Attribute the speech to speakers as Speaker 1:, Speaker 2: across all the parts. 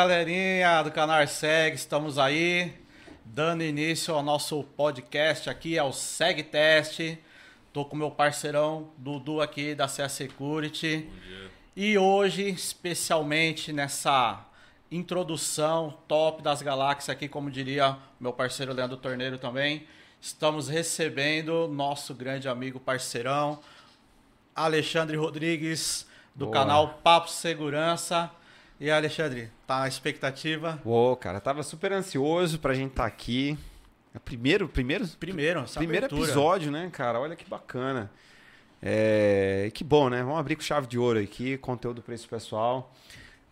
Speaker 1: galerinha do canal Seg, estamos aí dando início ao nosso podcast aqui, ao Seg Test. Tô com meu parceirão Dudu aqui da CS Security.
Speaker 2: Bom dia.
Speaker 1: E hoje, especialmente nessa introdução top das galáxias aqui, como diria meu parceiro Leandro Torneiro também, estamos recebendo nosso grande amigo parceirão Alexandre Rodrigues do
Speaker 3: Boa.
Speaker 1: canal Papo Segurança. E Alexandre, tá na expectativa?
Speaker 3: Uou, cara, tava super ansioso pra gente estar aqui. É Primeiro, primeiro,
Speaker 1: Primeiro,
Speaker 3: primeiro
Speaker 1: abertura.
Speaker 3: episódio, né, cara? Olha que bacana. É, que bom, né? Vamos abrir com chave de ouro aqui, conteúdo esse pessoal.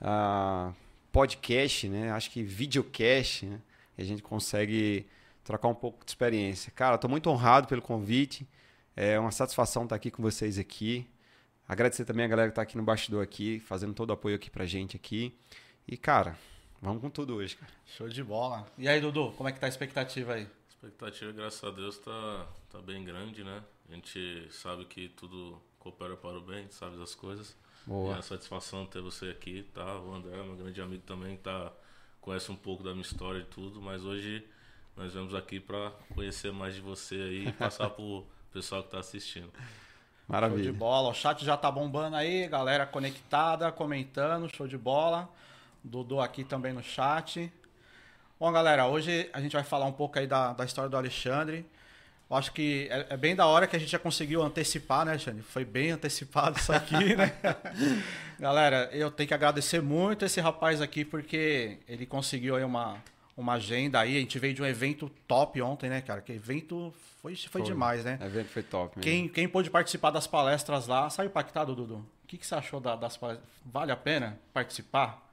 Speaker 3: Ah, podcast, né? Acho que videocast, né? E a gente consegue trocar um pouco de experiência. Cara, tô muito honrado pelo convite. É uma satisfação estar aqui com vocês aqui. Agradecer também a galera que tá aqui no bastidor aqui, fazendo todo o apoio aqui pra gente aqui. E, cara, vamos com tudo hoje, cara.
Speaker 1: Show de bola. E aí, Dudu, como é que tá a expectativa aí?
Speaker 2: A expectativa, graças a Deus, tá, tá bem grande, né? A gente sabe que tudo coopera para o bem, a gente sabe das coisas.
Speaker 3: Boa.
Speaker 2: E é uma satisfação ter você aqui, tá? O André, meu grande amigo também, tá, conhece um pouco da minha história e tudo, mas hoje nós vamos aqui para conhecer mais de você aí e passar pro pessoal que tá assistindo.
Speaker 1: Show de
Speaker 3: Maravilha.
Speaker 1: bola. O chat já tá bombando aí, galera conectada, comentando, show de bola. Dudu aqui também no chat. Bom, galera, hoje a gente vai falar um pouco aí da, da história do Alexandre. Eu acho que é, é bem da hora que a gente já conseguiu antecipar, né, Alexandre? Foi bem antecipado isso aqui, né? galera, eu tenho que agradecer muito esse rapaz aqui, porque ele conseguiu aí uma, uma agenda aí. A gente veio de um evento top ontem, né, cara? Que evento foi, foi,
Speaker 3: Foi.
Speaker 1: demais, né?
Speaker 3: O evento foi top, mesmo.
Speaker 1: Quem, quem pôde participar das palestras lá, saiu impactado, Dudu? O que, que você achou da- das palestras? Vale a pena participar?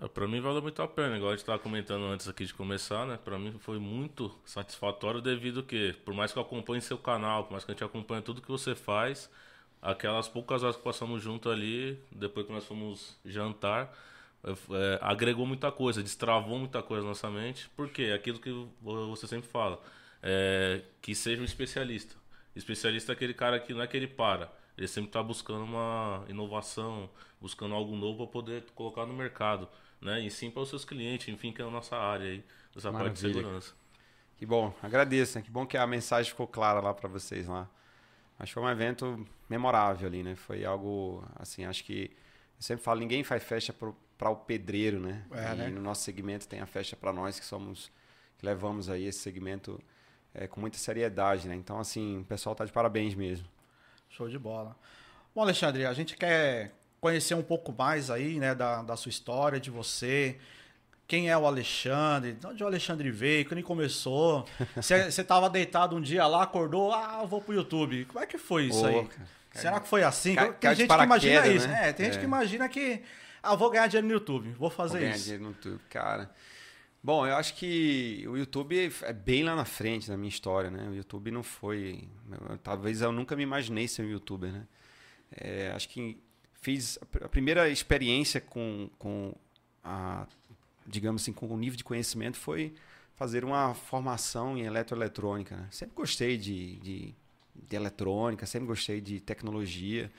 Speaker 2: É, Pra mim valeu muito a pena, igual a gente estava comentando antes aqui de começar, né? Pra mim foi muito satisfatório devido que, por mais que eu acompanhe seu canal, por mais que a gente acompanhe tudo que você faz, aquelas poucas horas que passamos junto ali, depois que nós fomos jantar, é, é, agregou muita coisa, destravou muita coisa na nossa mente. Por quê? Aquilo que você sempre fala, é, que seja um especialista. Especialista é aquele cara que não é que ele para, ele sempre está buscando uma inovação, buscando algo novo para poder colocar no mercado, né? E sim para os seus clientes, enfim, que é a nossa área aí, dessa parte de
Speaker 3: Maravilha.
Speaker 2: segurança.
Speaker 3: Que bom, agradeço, né? Que bom que a mensagem ficou clara lá pra vocês lá. Acho que foi um evento memorável ali, né? Foi algo, assim, acho que eu sempre falo, ninguém faz festa para o pedreiro, né?
Speaker 1: É,
Speaker 3: e
Speaker 1: né?
Speaker 3: no nosso segmento tem a festa para nós que somos, que levamos aí esse segmento é, com muita seriedade, né? Então, assim, o pessoal tá de parabéns mesmo.
Speaker 1: Show de bola. Bom, Alexandre, a gente quer conhecer um pouco mais aí, né, da, da sua história, de você. Quem é o Alexandre? De onde o Alexandre veio? Quando ele começou? Você você tava deitado um dia lá, acordou, ah, eu vou pro YouTube. Como é que foi isso
Speaker 3: Ô,
Speaker 1: aí?
Speaker 3: cara,
Speaker 1: Será que foi assim?
Speaker 3: cai-
Speaker 1: tem
Speaker 3: cai
Speaker 1: gente que imagina isso.
Speaker 3: né?
Speaker 1: É, tem gente
Speaker 3: É.
Speaker 1: que imagina que, ah, vou ganhar dinheiro no YouTube, vou
Speaker 3: Vou
Speaker 1: fazer
Speaker 3: ganhar
Speaker 1: isso.
Speaker 3: dinheiro no YouTube, cara. Bom, eu acho que o YouTube é bem lá na frente da minha história, né? O YouTube não foi. Talvez eu nunca me imaginei ser um youtuber, né? É, acho que fiz a primeira experiência com, com a, digamos assim, com o nível de conhecimento foi fazer uma formação em eletroeletrônica. Né? Sempre gostei de, de, de eletrônica, sempre gostei de tecnologia,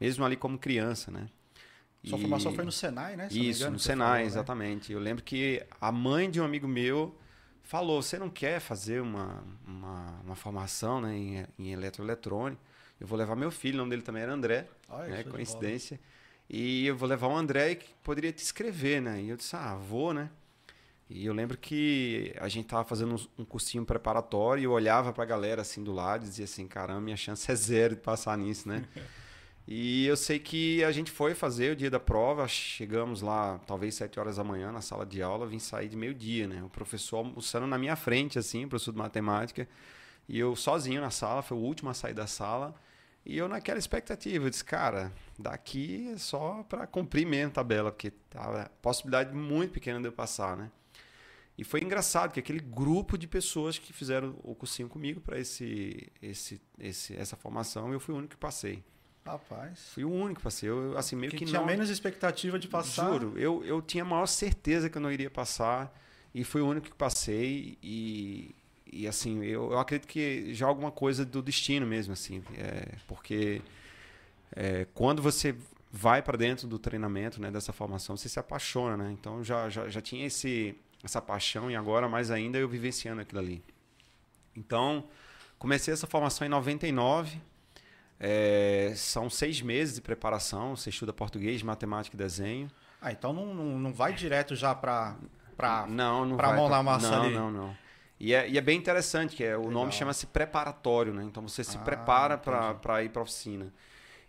Speaker 3: mesmo ali como criança, né?
Speaker 1: Sua
Speaker 3: E-
Speaker 1: formação foi no Senai, né? se
Speaker 3: isso,
Speaker 1: engano,
Speaker 3: no Senai,
Speaker 1: falou, né?
Speaker 3: exatamente. Eu lembro que a mãe de um amigo meu falou: Você não quer fazer uma, uma, uma formação né, em, em eletroeletrônica? Eu vou levar meu filho, o nome dele também era André,
Speaker 1: Olha,
Speaker 3: né, coincidência. E eu vou levar o André que poderia te escrever, né? E eu disse: Ah, vou, né? E eu lembro que a gente tava fazendo um, um cursinho preparatório e eu olhava pra galera assim do lado e dizia assim: Caramba, minha chance é zero de passar nisso, né? E eu sei que a gente foi fazer o dia da prova, chegamos lá talvez 7 horas da manhã na sala de aula, vim sair de meio-dia, né? O professor almoçando na minha frente, assim, o professor de matemática, e eu sozinho na sala, foi o último a sair da sala, e eu naquela expectativa, eu disse, cara, daqui é só para cumprir mesmo a tabela, porque tava possibilidade muito pequena de eu passar, né? E foi engraçado que aquele grupo de pessoas que fizeram o cursinho comigo para esse, esse, esse, essa formação, eu fui o único que passei.
Speaker 1: Rapaz.
Speaker 3: Fui o único que passei. Eu, assim, meio
Speaker 1: Que,
Speaker 3: que,
Speaker 1: tinha
Speaker 3: não.
Speaker 1: menos expectativa de passar.
Speaker 3: Juro, eu, eu tinha a maior certeza que eu não iria passar. E fui o único que passei. E, e assim, eu, eu acredito que já é alguma coisa do destino mesmo, assim. É, porque é, quando você vai para dentro do treinamento, né, dessa formação, você se apaixona, né? Então já, já, já tinha esse, essa paixão e agora mais ainda eu vivenciando aquilo ali. Então, comecei essa formação em 99. É, são seis meses de preparação. Você estuda português, matemática e desenho.
Speaker 1: Ah, então não, não, não vai direto já para para
Speaker 3: não, não
Speaker 1: pra
Speaker 3: vai
Speaker 1: mão na massa
Speaker 3: não,
Speaker 1: ali.
Speaker 3: Não, não, E é, e é bem interessante, que é, o
Speaker 1: Legal.
Speaker 3: nome chama-se preparatório, né? Então você se
Speaker 1: Ah,
Speaker 3: prepara para ir para oficina.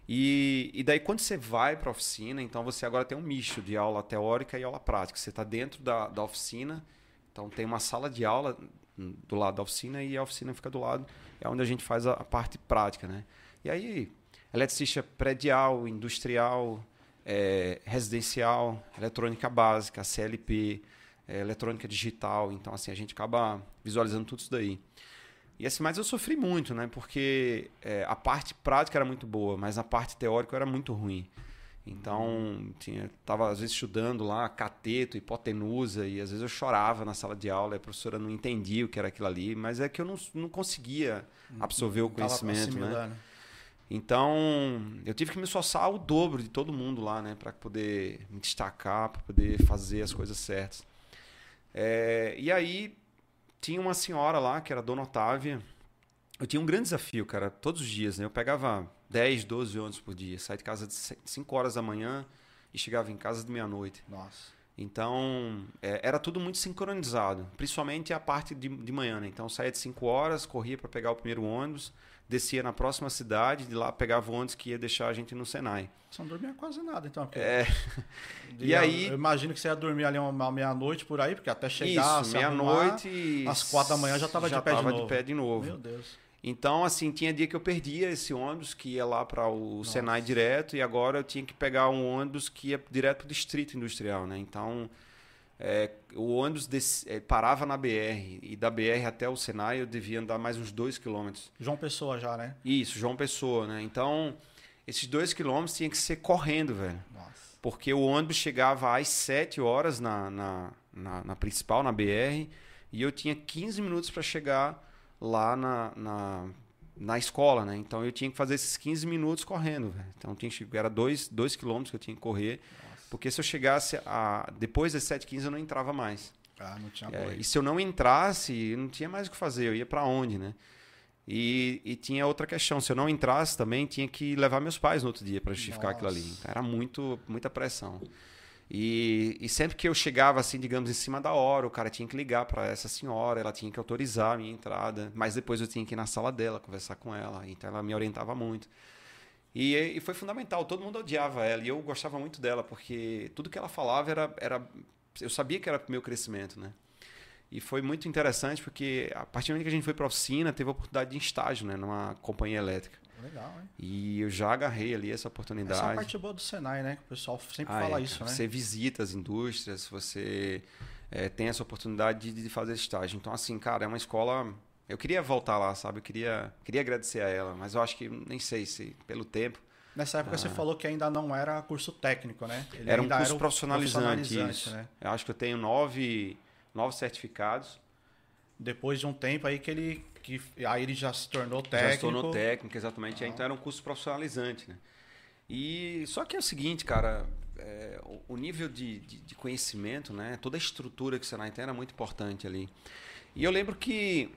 Speaker 3: E, e daí quando você vai para a oficina, então você agora tem um misto de aula teórica e aula prática. Você está dentro da, da oficina, então tem uma sala de aula do lado da oficina e a oficina fica do lado, é onde a gente faz a, a parte prática, né? E aí, eletricista predial, industrial, é, residencial, eletrônica básica, CLP, é, eletrônica digital. Então, assim, a gente acaba visualizando tudo isso daí. E assim, mas eu sofri muito, né? Porque é, a parte prática era muito boa, mas a parte teórica era muito ruim. Então, tinha, tava às vezes estudando lá cateto, hipotenusa, e às vezes eu chorava na sala de aula, e a professora não entendia o que era aquilo ali, mas é que eu não, não conseguia absorver o conhecimento, né?
Speaker 1: assimilando.
Speaker 3: Então, eu tive que me esforçar o dobro de todo mundo lá, né, para poder me destacar, para poder fazer as coisas certas. É, e aí tinha uma senhora lá que era a Dona Otávia. Eu tinha um grande desafio, cara, todos os dias, né? Eu pegava 10, 12 ônibus por dia, saía de casa de 5 horas da manhã e chegava em casa de meia-noite.
Speaker 1: Nossa.
Speaker 3: Então, é, era tudo muito sincronizado, principalmente a parte de, de manhã, né? Então, saía de 5 horas, corria para pegar o primeiro ônibus, descia na próxima cidade, de lá pegava o ônibus que ia deixar a gente no Senai.
Speaker 1: Você não dormia quase nada, então.
Speaker 3: É,
Speaker 1: de-
Speaker 3: e aí-
Speaker 1: Eu imagino que você ia dormir ali uma meia-noite por aí, porque até chegar,
Speaker 3: isso, meia-noite
Speaker 1: às quatro da manhã já tava de pé de novo.
Speaker 3: pé de novo.
Speaker 1: Meu Deus.
Speaker 3: Então, assim, tinha dia que eu perdia esse ônibus que ia lá para o Senai direto e agora eu tinha que pegar um ônibus que ia direto para o Distrito Industrial, né? Então, é, o ônibus des- é, parava na BR e da BR até o Senai eu devia andar mais uns dois quilômetros.
Speaker 1: João Pessoa já, né?
Speaker 3: Isso, João Pessoa, né? Então, esses dois quilômetros tinha que ser correndo, velho.
Speaker 1: Nossa.
Speaker 3: Porque o ônibus chegava às 7 horas na, na, na, na principal, na BR, e eu tinha 15 minutos para chegar lá na, na, na escola, né? Então eu tinha que fazer esses 15 minutos correndo, velho. Então tinha que, era 2 dois quilômetros que eu tinha que correr, porque se eu chegasse a, depois das 7h15 eu não entrava mais.
Speaker 1: Ah, não tinha
Speaker 3: É, e se eu não entrasse, não tinha mais o que fazer, eu ia para onde, né? E, e tinha outra questão, se eu não entrasse também, tinha que levar meus pais no outro dia para justificar aquilo ali.
Speaker 1: Nossa.
Speaker 3: Então, era muito, muita pressão. E, e sempre que eu chegava assim, digamos, em cima da hora, o cara tinha que ligar para essa senhora, ela tinha que autorizar a minha entrada, mas depois eu tinha que ir na sala dela conversar com ela, então ela me orientava muito. E, e foi fundamental, todo mundo odiava ela e eu gostava muito dela, porque tudo que ela falava era, era eu sabia que era para o meu crescimento, né? E foi muito interessante porque a partir do momento que a gente foi para a oficina, teve a oportunidade de estágio, né, numa companhia elétrica.
Speaker 1: Legal, hein?
Speaker 3: E eu já agarrei ali essa oportunidade.
Speaker 1: Essa é a parte boa do Senai, né? Que o pessoal sempre
Speaker 3: Ah,
Speaker 1: fala
Speaker 3: é,
Speaker 1: isso, né?
Speaker 3: Você visita as indústrias, você é, tem essa oportunidade de, de fazer estágio. Então, assim, cara, é uma escola. Eu queria voltar lá, sabe? Eu queria, queria agradecer a ela, mas eu acho que nem sei se pelo tempo.
Speaker 1: Nessa época você falou que ainda não era curso técnico, né? Ele
Speaker 3: Ah. era um curso
Speaker 1: o
Speaker 3: profissionalizante,
Speaker 1: profissionalizante, né?
Speaker 3: Eu acho que eu tenho nove, nove certificados.
Speaker 1: Depois de um tempo aí que ele. Que, aí ele já se tornou
Speaker 3: Já
Speaker 1: técnico.
Speaker 3: se tornou técnico, exatamente. Então era um curso profissionalizante, né? E só que é o seguinte, cara, é, o, o nível de, de, de conhecimento, né? Toda a estrutura que o Senai tem era muito importante ali. E eu lembro que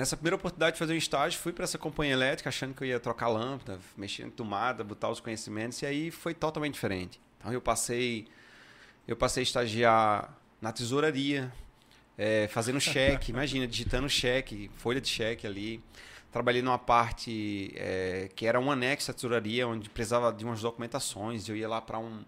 Speaker 3: nessa primeira oportunidade de fazer um estágio, fui para essa companhia elétrica achando que eu ia trocar lâmpada, mexer em tomada, botar os conhecimentos, e aí foi totalmente diferente. Então eu passei, eu passei a estagiar na tesouraria, é, fazendo cheque, imagina, digitando cheque, folha de cheque ali. Trabalhei numa parte é, que era um anexo à tesouraria, onde precisava de umas documentações. Eu ia lá para um,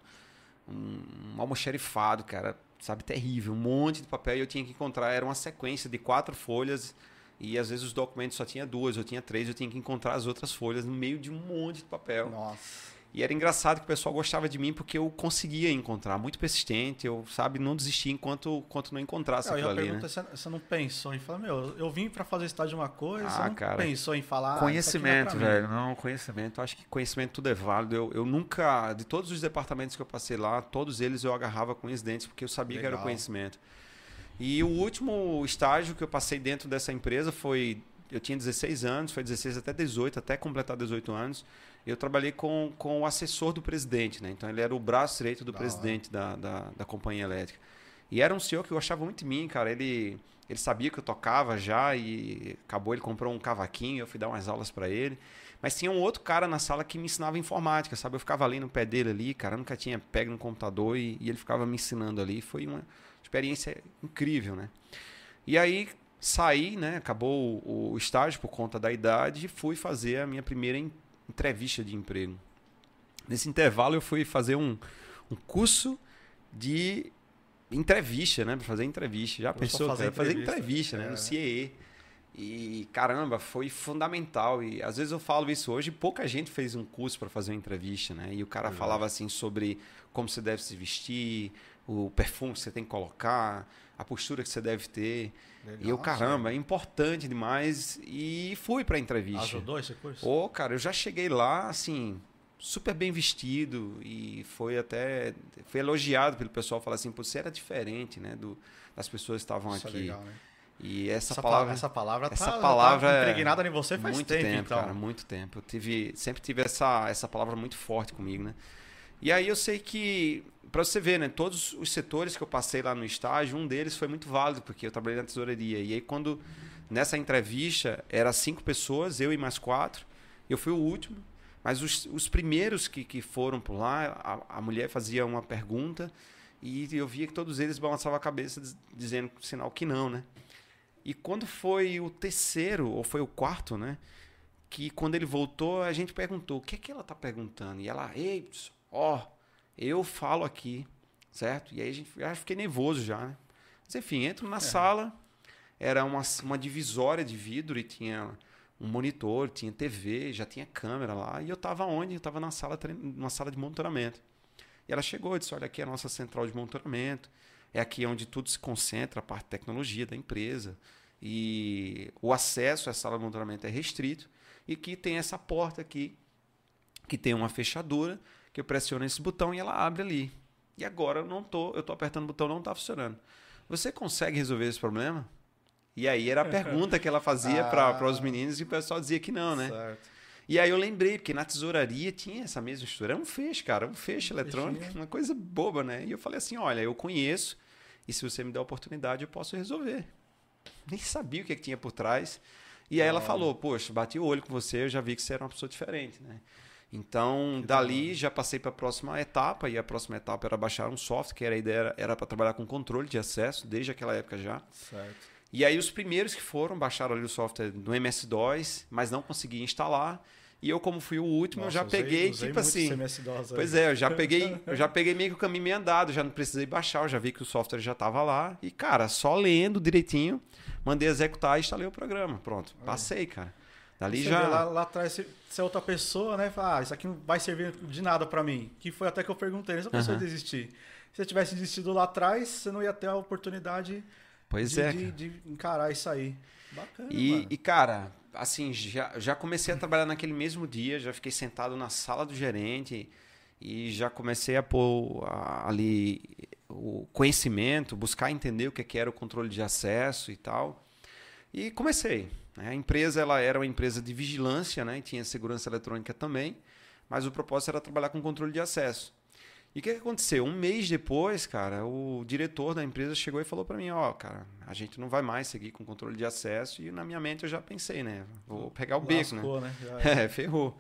Speaker 3: um, um almoxerifado, cara, sabe, terrível, um monte de papel e eu tinha que encontrar. Era uma sequência de quatro folhas e às vezes os documentos só tinha duas, eu tinha três, eu tinha que encontrar as outras folhas no meio de um monte de papel.
Speaker 1: Nossa.
Speaker 3: E era engraçado que o pessoal gostava de mim porque eu conseguia encontrar, muito persistente, eu, sabe, não desistia enquanto, enquanto não encontrasse
Speaker 1: eu
Speaker 3: aquilo ali, né?
Speaker 1: perguntar se você não pensou em falar, meu, eu vim pra fazer estágio de uma coisa,
Speaker 3: Ah,
Speaker 1: não
Speaker 3: cara.
Speaker 1: pensou em falar. ah,
Speaker 3: Conhecimento,
Speaker 1: aqui não é
Speaker 3: velho. Não, conhecimento. Eu acho que conhecimento tudo é válido. Eu, eu nunca, de todos os departamentos que eu passei lá, todos eles eu agarrava com os dentes, porque eu sabia que era o
Speaker 1: Legal.
Speaker 3: conhecimento. E o último estágio que eu passei dentro dessa empresa foi. Eu tinha 16 anos, foi 16 até 18, até completar 18 anos. eu trabalhei com, com o assessor do presidente, né? Então ele era o braço direito do
Speaker 1: Da
Speaker 3: presidente da, da, da companhia elétrica. E era um senhor que gostava muito de mim, cara. Ele, ele sabia que eu tocava já e acabou, ele comprou um cavaquinho, eu fui dar umas aulas para ele. Mas tinha um outro cara na sala que me ensinava informática, sabe? Eu ficava ali no pé dele ali, cara, eu nunca tinha pego no computador e, e ele ficava me ensinando ali. Foi uma experiência incrível, né? E aí saí, né? Acabou o, o estágio por conta da idade e fui fazer a minha primeira en- entrevista de emprego. Nesse intervalo eu fui fazer um, um curso de entrevista, né? Pra fazer entrevista. Já pensou?
Speaker 1: a fazer
Speaker 3: Fazer, fazer
Speaker 1: entrevista.
Speaker 3: entrevista, né?
Speaker 1: É.
Speaker 3: No CIE. E caramba, foi fundamental. E às vezes eu falo isso hoje, pouca gente fez um curso para fazer uma entrevista, né? E o cara falava assim sobre como você deve se vestir, o perfume que você tem que colocar, a postura que você deve ter. e eu, caramba, é importante demais. E fui para a entrevista.
Speaker 1: Ajudou esse curso?
Speaker 3: Ô, cara, eu já cheguei lá, assim, super bem vestido e foi até foi elogiado pelo pessoal falar assim, pô, você era diferente, né, do, das pessoas que estavam
Speaker 1: Isso é
Speaker 3: aqui.
Speaker 1: legal, né?
Speaker 3: E essa,
Speaker 1: Essa,
Speaker 3: palavra
Speaker 1: palavra, essa palavra tá,
Speaker 3: essa
Speaker 1: tá
Speaker 3: palavra é
Speaker 1: impregnada em você faz
Speaker 3: muito
Speaker 1: tempo, então.
Speaker 3: cara, muito tempo. Eu tive, sempre tive essa, essa palavra muito forte comigo, né? E aí eu sei que, para você ver, né, todos os setores que eu passei lá no estágio, um deles foi muito válido, porque eu trabalhei na tesouraria. E aí quando, nessa entrevista, era cinco pessoas, eu e mais quatro, eu fui o último, mas os, os primeiros que, que foram por lá, a, a mulher fazia uma pergunta e eu via que todos eles balançavam a cabeça diz- dizendo sinal que não, né? E quando foi o terceiro, ou foi o quarto, né? Que quando ele voltou, a gente perguntou: o que é que ela tá perguntando? E ela, ei, ó, eu falo aqui, certo? E aí a gente já fiquei nervoso já, né? Mas enfim, entro na sala, era uma, uma divisória de vidro e tinha um monitor, tinha TV, já tinha câmera lá. E eu tava onde? Eu tava na sala, numa sala de monitoramento. E ela chegou e disse: Olha, aqui é a nossa central de monitoramento. É aqui onde tudo se concentra, a parte de tecnologia da empresa. E o acesso à sala de monitoramento é restrito. E que tem essa porta aqui, que tem uma fechadura, que eu pressiono esse botão e ela abre ali. E agora eu não tô, eu tô apertando o botão, não está funcionando. Você consegue resolver esse problema? E aí era a pergunta que ela fazia
Speaker 1: Ah.
Speaker 3: para os meninos e o pessoal dizia que não, né?
Speaker 1: Certo.
Speaker 3: E aí eu lembrei, porque na tesouraria tinha essa mesma estrutura. Era um feixe, cara, um feixe eletrônico,
Speaker 1: Fechinho.
Speaker 3: uma coisa boba, né? E eu falei assim: olha, eu conheço, e se você me der a oportunidade, eu posso resolver. Nem sabia o que, é que tinha por trás. E aí ela falou: poxa, bati o olho com você, eu já vi que você era uma pessoa diferente, né? Então, dali já passei para a próxima etapa, e a próxima etapa era baixar um software, que era a ideia era para trabalhar com controle de acesso, desde aquela época já.
Speaker 1: Certo.
Speaker 3: E aí os primeiros que foram baixaram ali o software no MS-DOS, mas não consegui instalar. E eu, como fui o último, eu já
Speaker 1: Nossa, usei-
Speaker 3: peguei,
Speaker 1: usei
Speaker 3: tipo assim. Pois é, eu já peguei, eu já peguei meio que o caminho meio andado, já não precisei baixar, eu já vi que o software já estava lá. E, cara, só lendo direitinho, mandei executar e instalei o programa. Pronto, passei, cara. Dali
Speaker 1: Você
Speaker 3: já.
Speaker 1: lá, lá atrás, se, é outra pessoa, né? Fala, ah, isso aqui não vai servir de nada pra mim. Que foi até que eu perguntei, se a pessoa
Speaker 3: Aham.
Speaker 1: desistir. Se você tivesse desistido lá atrás, você não ia ter a oportunidade
Speaker 3: Pois
Speaker 1: de,
Speaker 3: é.
Speaker 1: de, de encarar isso aí. Bacana,
Speaker 3: E, e, cara, assim, já, já comecei a trabalhar naquele mesmo dia, já fiquei sentado na sala do gerente e já comecei a pôr a- ali o conhecimento, buscar entender o que que era o controle de acesso e tal. E comecei. Né? A empresa ela era uma empresa de vigilância, né? E tinha segurança eletrônica também, mas o propósito era trabalhar com controle de acesso. E o que, que aconteceu? Um mês depois, cara, o diretor da empresa chegou e falou para mim, ó, cara, a gente não vai mais seguir com controle de acesso. E na minha mente eu já pensei, né? Vou pegar o beco, né?
Speaker 1: Lascou, né?
Speaker 3: É, ferrou.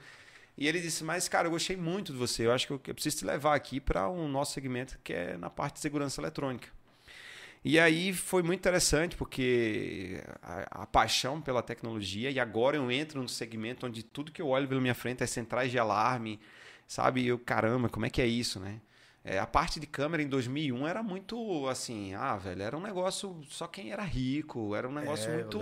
Speaker 3: E ele disse, mas cara, eu gostei muito de você. Eu acho que eu, preciso te levar aqui para um nosso segmento que é na parte de segurança eletrônica. E aí foi muito interessante porque a, a paixão pela tecnologia e agora eu entro no segmento onde tudo que eu olho pela minha frente é centrais de alarme, sabe? Eu, caramba, como é que é isso, né? É, a parte de câmera em 2001 era muito assim, ah, velho, era um negócio só quem era rico, era um negócio
Speaker 1: É,
Speaker 3: muito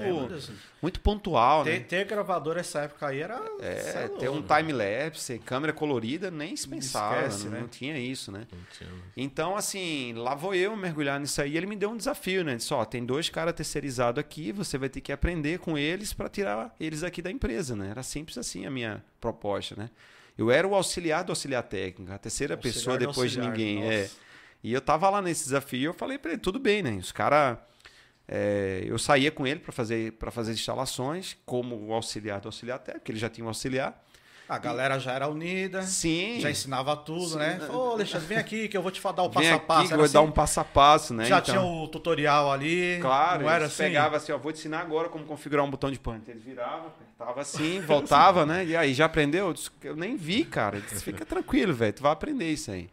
Speaker 3: muito pontual, né?
Speaker 1: Ter, ter gravador essa época aí era.
Speaker 3: É,
Speaker 1: é
Speaker 3: ter um
Speaker 1: louco.
Speaker 3: time-lapse, câmera colorida, nem se pensava,
Speaker 1: Esquece,
Speaker 3: não,
Speaker 1: né?
Speaker 3: não tinha isso, né?
Speaker 2: Tinha-
Speaker 3: Então, assim, lá vou eu mergulhar nisso aí. Ele me deu um desafio, né? Disse, ó, tem dois caras terceirizados aqui, você vai ter que aprender com eles para tirar eles aqui da empresa, né? Era simples assim a minha proposta, né? Eu era o auxiliar do auxiliar técnico, a terceira
Speaker 1: Auxiliar
Speaker 3: pessoa depois de ninguém. É. E eu tava lá nesse desafio, eu falei para ele, tudo bem, né? Os caras é, eu saía com ele para fazer para fazer instalações como o auxiliar do auxiliar técnico, porque ele já tinha um auxiliar.
Speaker 1: A galera já era unida.
Speaker 3: Sim.
Speaker 1: Já ensinava tudo,
Speaker 3: Sim.
Speaker 1: né? Ô, Alexandre, vem aqui que eu vou te dar o
Speaker 3: Vem
Speaker 1: passo a
Speaker 3: aqui
Speaker 1: passo.
Speaker 3: eu
Speaker 1: Era
Speaker 3: vou dar
Speaker 1: assim?
Speaker 3: um passo a passo, né?
Speaker 1: Já
Speaker 3: Então-
Speaker 1: tinha o tutorial ali.
Speaker 3: Claro,
Speaker 1: não era
Speaker 3: eles
Speaker 1: assim.
Speaker 3: pegava assim, ó, vou te ensinar agora como configurar um botão de pânico. Ele virava, apertava assim, voltava, né? E aí, já aprendeu? Eu disse, Eu nem vi, cara. Disse, Fica tranquilo, velho, tu vai aprender isso aí.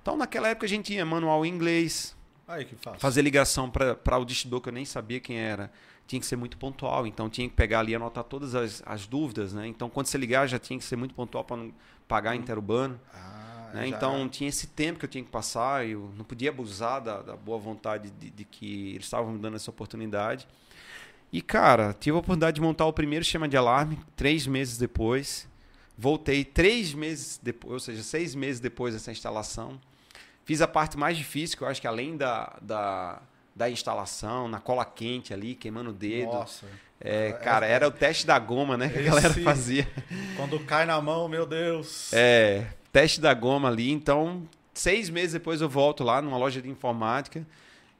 Speaker 3: Então, naquela época a gente tinha manual em inglês,
Speaker 1: Aí que fácil.
Speaker 3: fazer ligação para o distidor que eu nem sabia quem era. Tinha que ser muito pontual, então tinha que pegar ali e anotar todas as, as dúvidas, né? Então, quando você ligar, já tinha que ser muito pontual para não pagar interurbano.
Speaker 1: Ah,
Speaker 3: Né? Então tinha esse tempo que eu tinha que passar, eu não podia abusar da, da boa vontade de, de que eles estavam me dando essa oportunidade. E cara, tive a oportunidade de montar o primeiro sistema de alarme três meses depois. Voltei três meses depois, ou seja, seis meses depois dessa instalação. Fiz a parte mais difícil, que eu acho que além da, da, da instalação, na cola quente ali, queimando o dedo.
Speaker 1: Nossa.
Speaker 3: É, cara, era o teste da goma, né? Que a galera
Speaker 1: Esse-
Speaker 3: fazia.
Speaker 1: Quando cai na mão, meu Deus.
Speaker 3: É, teste da goma ali. Então, seis meses depois eu volto lá numa loja de informática.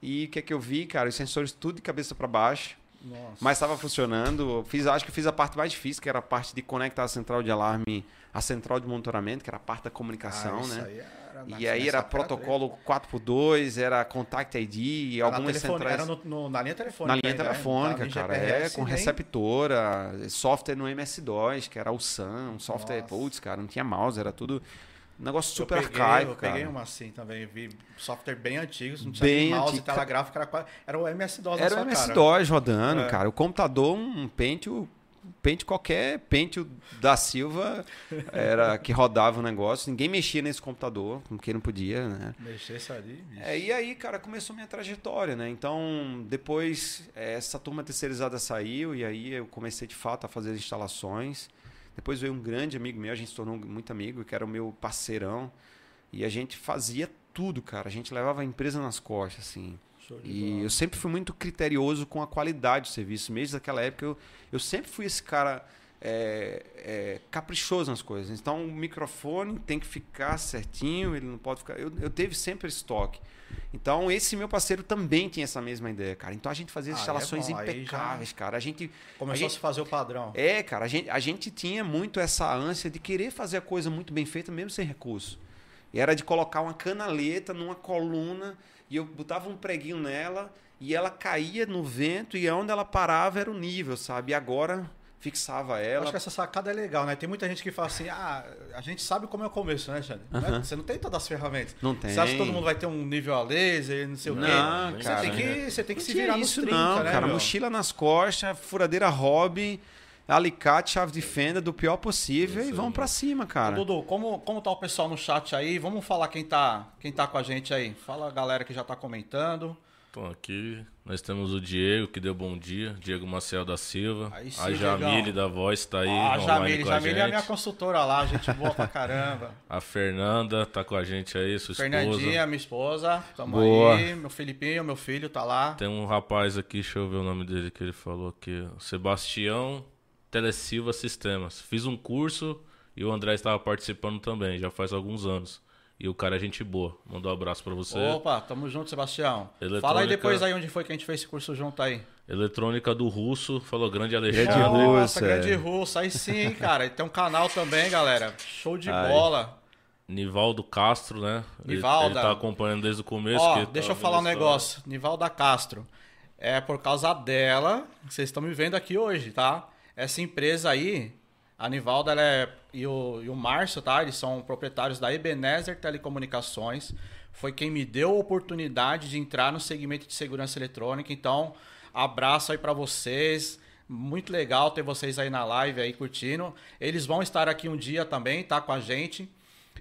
Speaker 3: E o que é que eu vi, cara? Os sensores tudo de cabeça para baixo.
Speaker 1: Nossa.
Speaker 3: Mas estava funcionando. Eu Fiz, acho que fiz a parte mais difícil, que era a parte de conectar a central de alarme à central de monitoramento, que era a parte da comunicação,
Speaker 1: Ah, isso
Speaker 3: né?
Speaker 1: aí era-
Speaker 3: E aí era protocolo 4x2, era Contact ID, e
Speaker 1: Era
Speaker 3: algumas
Speaker 1: telefone-
Speaker 3: centrais.
Speaker 1: Era no- no- na linha telefônica.
Speaker 3: Na linha
Speaker 1: ainda, né?
Speaker 3: telefônica, cara.
Speaker 1: em
Speaker 3: É,
Speaker 1: GPS,
Speaker 3: com
Speaker 1: nem-
Speaker 3: receptora, software no MS-DOS, que era o SAM, um software,
Speaker 1: Nossa.
Speaker 3: putz, cara, não tinha mouse, era tudo um negócio
Speaker 1: Eu
Speaker 3: super
Speaker 1: peguei,
Speaker 3: arcaico,
Speaker 1: Eu
Speaker 3: cara.
Speaker 1: peguei uma assim também, vi software bem antigo, não tinha
Speaker 3: Bem
Speaker 1: mouse,
Speaker 3: antigo.
Speaker 1: tela gráfica, era, era o MS-DOS
Speaker 3: Era o. MS-DOS rodando,
Speaker 1: É.
Speaker 3: cara. O computador, um Pentium, Pentium qualquer Pentium da Silva era que rodava o negócio. Ninguém mexia nesse computador, porque não podia, né?
Speaker 1: Mexesse ali, bicho.
Speaker 3: É, e aí, cara, começou minha trajetória, né? Então, depois é, essa turma terceirizada saiu e aí eu comecei de fato a fazer as instalações. Depois veio um grande amigo meu, a gente se tornou muito amigo, que era o meu parceirão. E a gente fazia tudo, cara. A gente levava a empresa nas costas, assim. E
Speaker 1: bola.
Speaker 3: eu sempre fui muito criterioso com a qualidade do serviço. Mesmo naquela época, eu, eu sempre fui esse cara é, é, caprichoso nas coisas. Então, o microfone tem que ficar certinho, ele não pode ficar. Eu, eu teve sempre esse toque. Então, esse meu parceiro também tinha essa mesma ideia, cara. Então, a gente fazia
Speaker 1: Ah, é
Speaker 3: instalações
Speaker 1: bom, aí já-
Speaker 3: impecáveis, cara. A gente.
Speaker 1: Começou
Speaker 3: a
Speaker 1: a, se fazer o padrão.
Speaker 3: É, cara, a gente, a gente tinha muito essa ânsia de querer fazer a coisa muito bem feita, mesmo sem recurso. E era de colocar uma canaleta numa coluna e eu botava um preguinho nela e ela caía no vento e onde ela parava era o nível, sabe? E agora fixava ela.
Speaker 1: Acho que essa sacada é legal, né? Tem muita gente que fala assim, ah, a gente sabe como é o começo, né, Xande?
Speaker 3: Aham.
Speaker 1: Você não tem todas as ferramentas.
Speaker 3: Não tem.
Speaker 1: Você acha que todo mundo vai ter um nível a laser, não sei o quê?
Speaker 3: Não,
Speaker 1: Você
Speaker 3: cara.
Speaker 1: tem que, você tem que
Speaker 3: Não
Speaker 1: se virar
Speaker 3: isso
Speaker 1: nos 30,
Speaker 3: não,
Speaker 1: né,
Speaker 3: cara.
Speaker 1: meu?
Speaker 3: Mochila nas costas, furadeira hobby, alicate, chave de fenda do pior possível
Speaker 2: Isso
Speaker 3: e vamos pra cima, cara.
Speaker 1: Dudu, como, como tá o pessoal no chat aí? Vamos falar quem tá, quem tá com a gente aí. Fala a galera que já tá comentando.
Speaker 2: Então aqui nós temos o Diego, que deu bom dia. Diego Maciel da Silva.
Speaker 1: Aí sim,
Speaker 2: a Jamile
Speaker 1: Diegão.
Speaker 2: da Voz tá aí
Speaker 1: Ó, a Jamile,
Speaker 2: com a
Speaker 1: Jamile é a minha consultora lá, gente boa pra caramba.
Speaker 2: A Fernanda tá com a gente aí, sua esposa.
Speaker 1: Fernandinha, minha esposa, tamo
Speaker 3: Boa.
Speaker 1: aí. Meu Filipinho, meu filho tá lá.
Speaker 2: Tem um rapaz aqui, deixa eu ver o nome dele que ele falou aqui. Sebastião Telesilva Sistemas. Fiz um curso e o André estava participando também, já faz alguns anos. E o cara é gente boa. Mandou um abraço pra você.
Speaker 1: Opa, tamo junto, Sebastião.
Speaker 2: Eletrônica-
Speaker 1: Fala aí depois aí onde foi que a gente fez esse curso junto aí.
Speaker 2: Eletrônica do Russo, falou grande
Speaker 3: Grande
Speaker 2: Alexandre.
Speaker 3: Russo.
Speaker 1: Nossa,
Speaker 3: é.
Speaker 1: grande russo. Aí sim, cara. E tem um canal também, galera. Show de
Speaker 3: Aí.
Speaker 1: bola.
Speaker 2: Nivaldo Castro, né? Ele-
Speaker 1: Nivalda.
Speaker 2: Ele, tá acompanhando desde o começo.
Speaker 1: Ó,
Speaker 2: que
Speaker 1: deixa
Speaker 2: tá
Speaker 1: eu falar um negócio. Nivalda Castro. É por causa dela que vocês estão me vendo aqui hoje, tá? Essa empresa aí, a Nivalda ela é, e, o, e o Márcio, tá? Eles são proprietários da Ebenezer Telecomunicações. Foi quem me deu a oportunidade de entrar no segmento de segurança eletrônica. Então, abraço aí pra vocês. Muito legal ter vocês aí na live aí curtindo. Eles vão estar aqui um dia também, tá? Com a gente.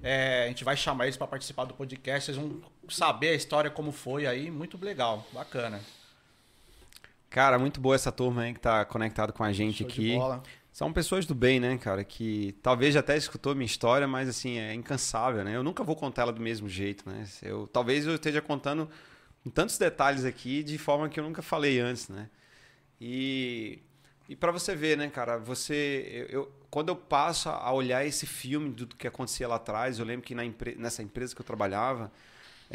Speaker 1: É, a gente vai chamar eles para participar do podcast. Vocês vão saber a história como foi aí. Muito legal, bacana.
Speaker 3: Cara, muito boa essa turma aí que tá conectado com a gente
Speaker 1: Show de
Speaker 3: aqui.
Speaker 1: bola.
Speaker 3: São pessoas do bem, né, cara? Que talvez até escutou minha história, mas assim, é incansável, né? Eu nunca vou contar ela do mesmo jeito, né? Eu, talvez eu esteja contando com tantos detalhes aqui de forma que eu nunca falei antes, né? E, e para você ver, né, cara? Você, eu, eu- quando eu passo a olhar esse filme do que acontecia lá atrás, eu lembro que na empre- nessa empresa que eu trabalhava,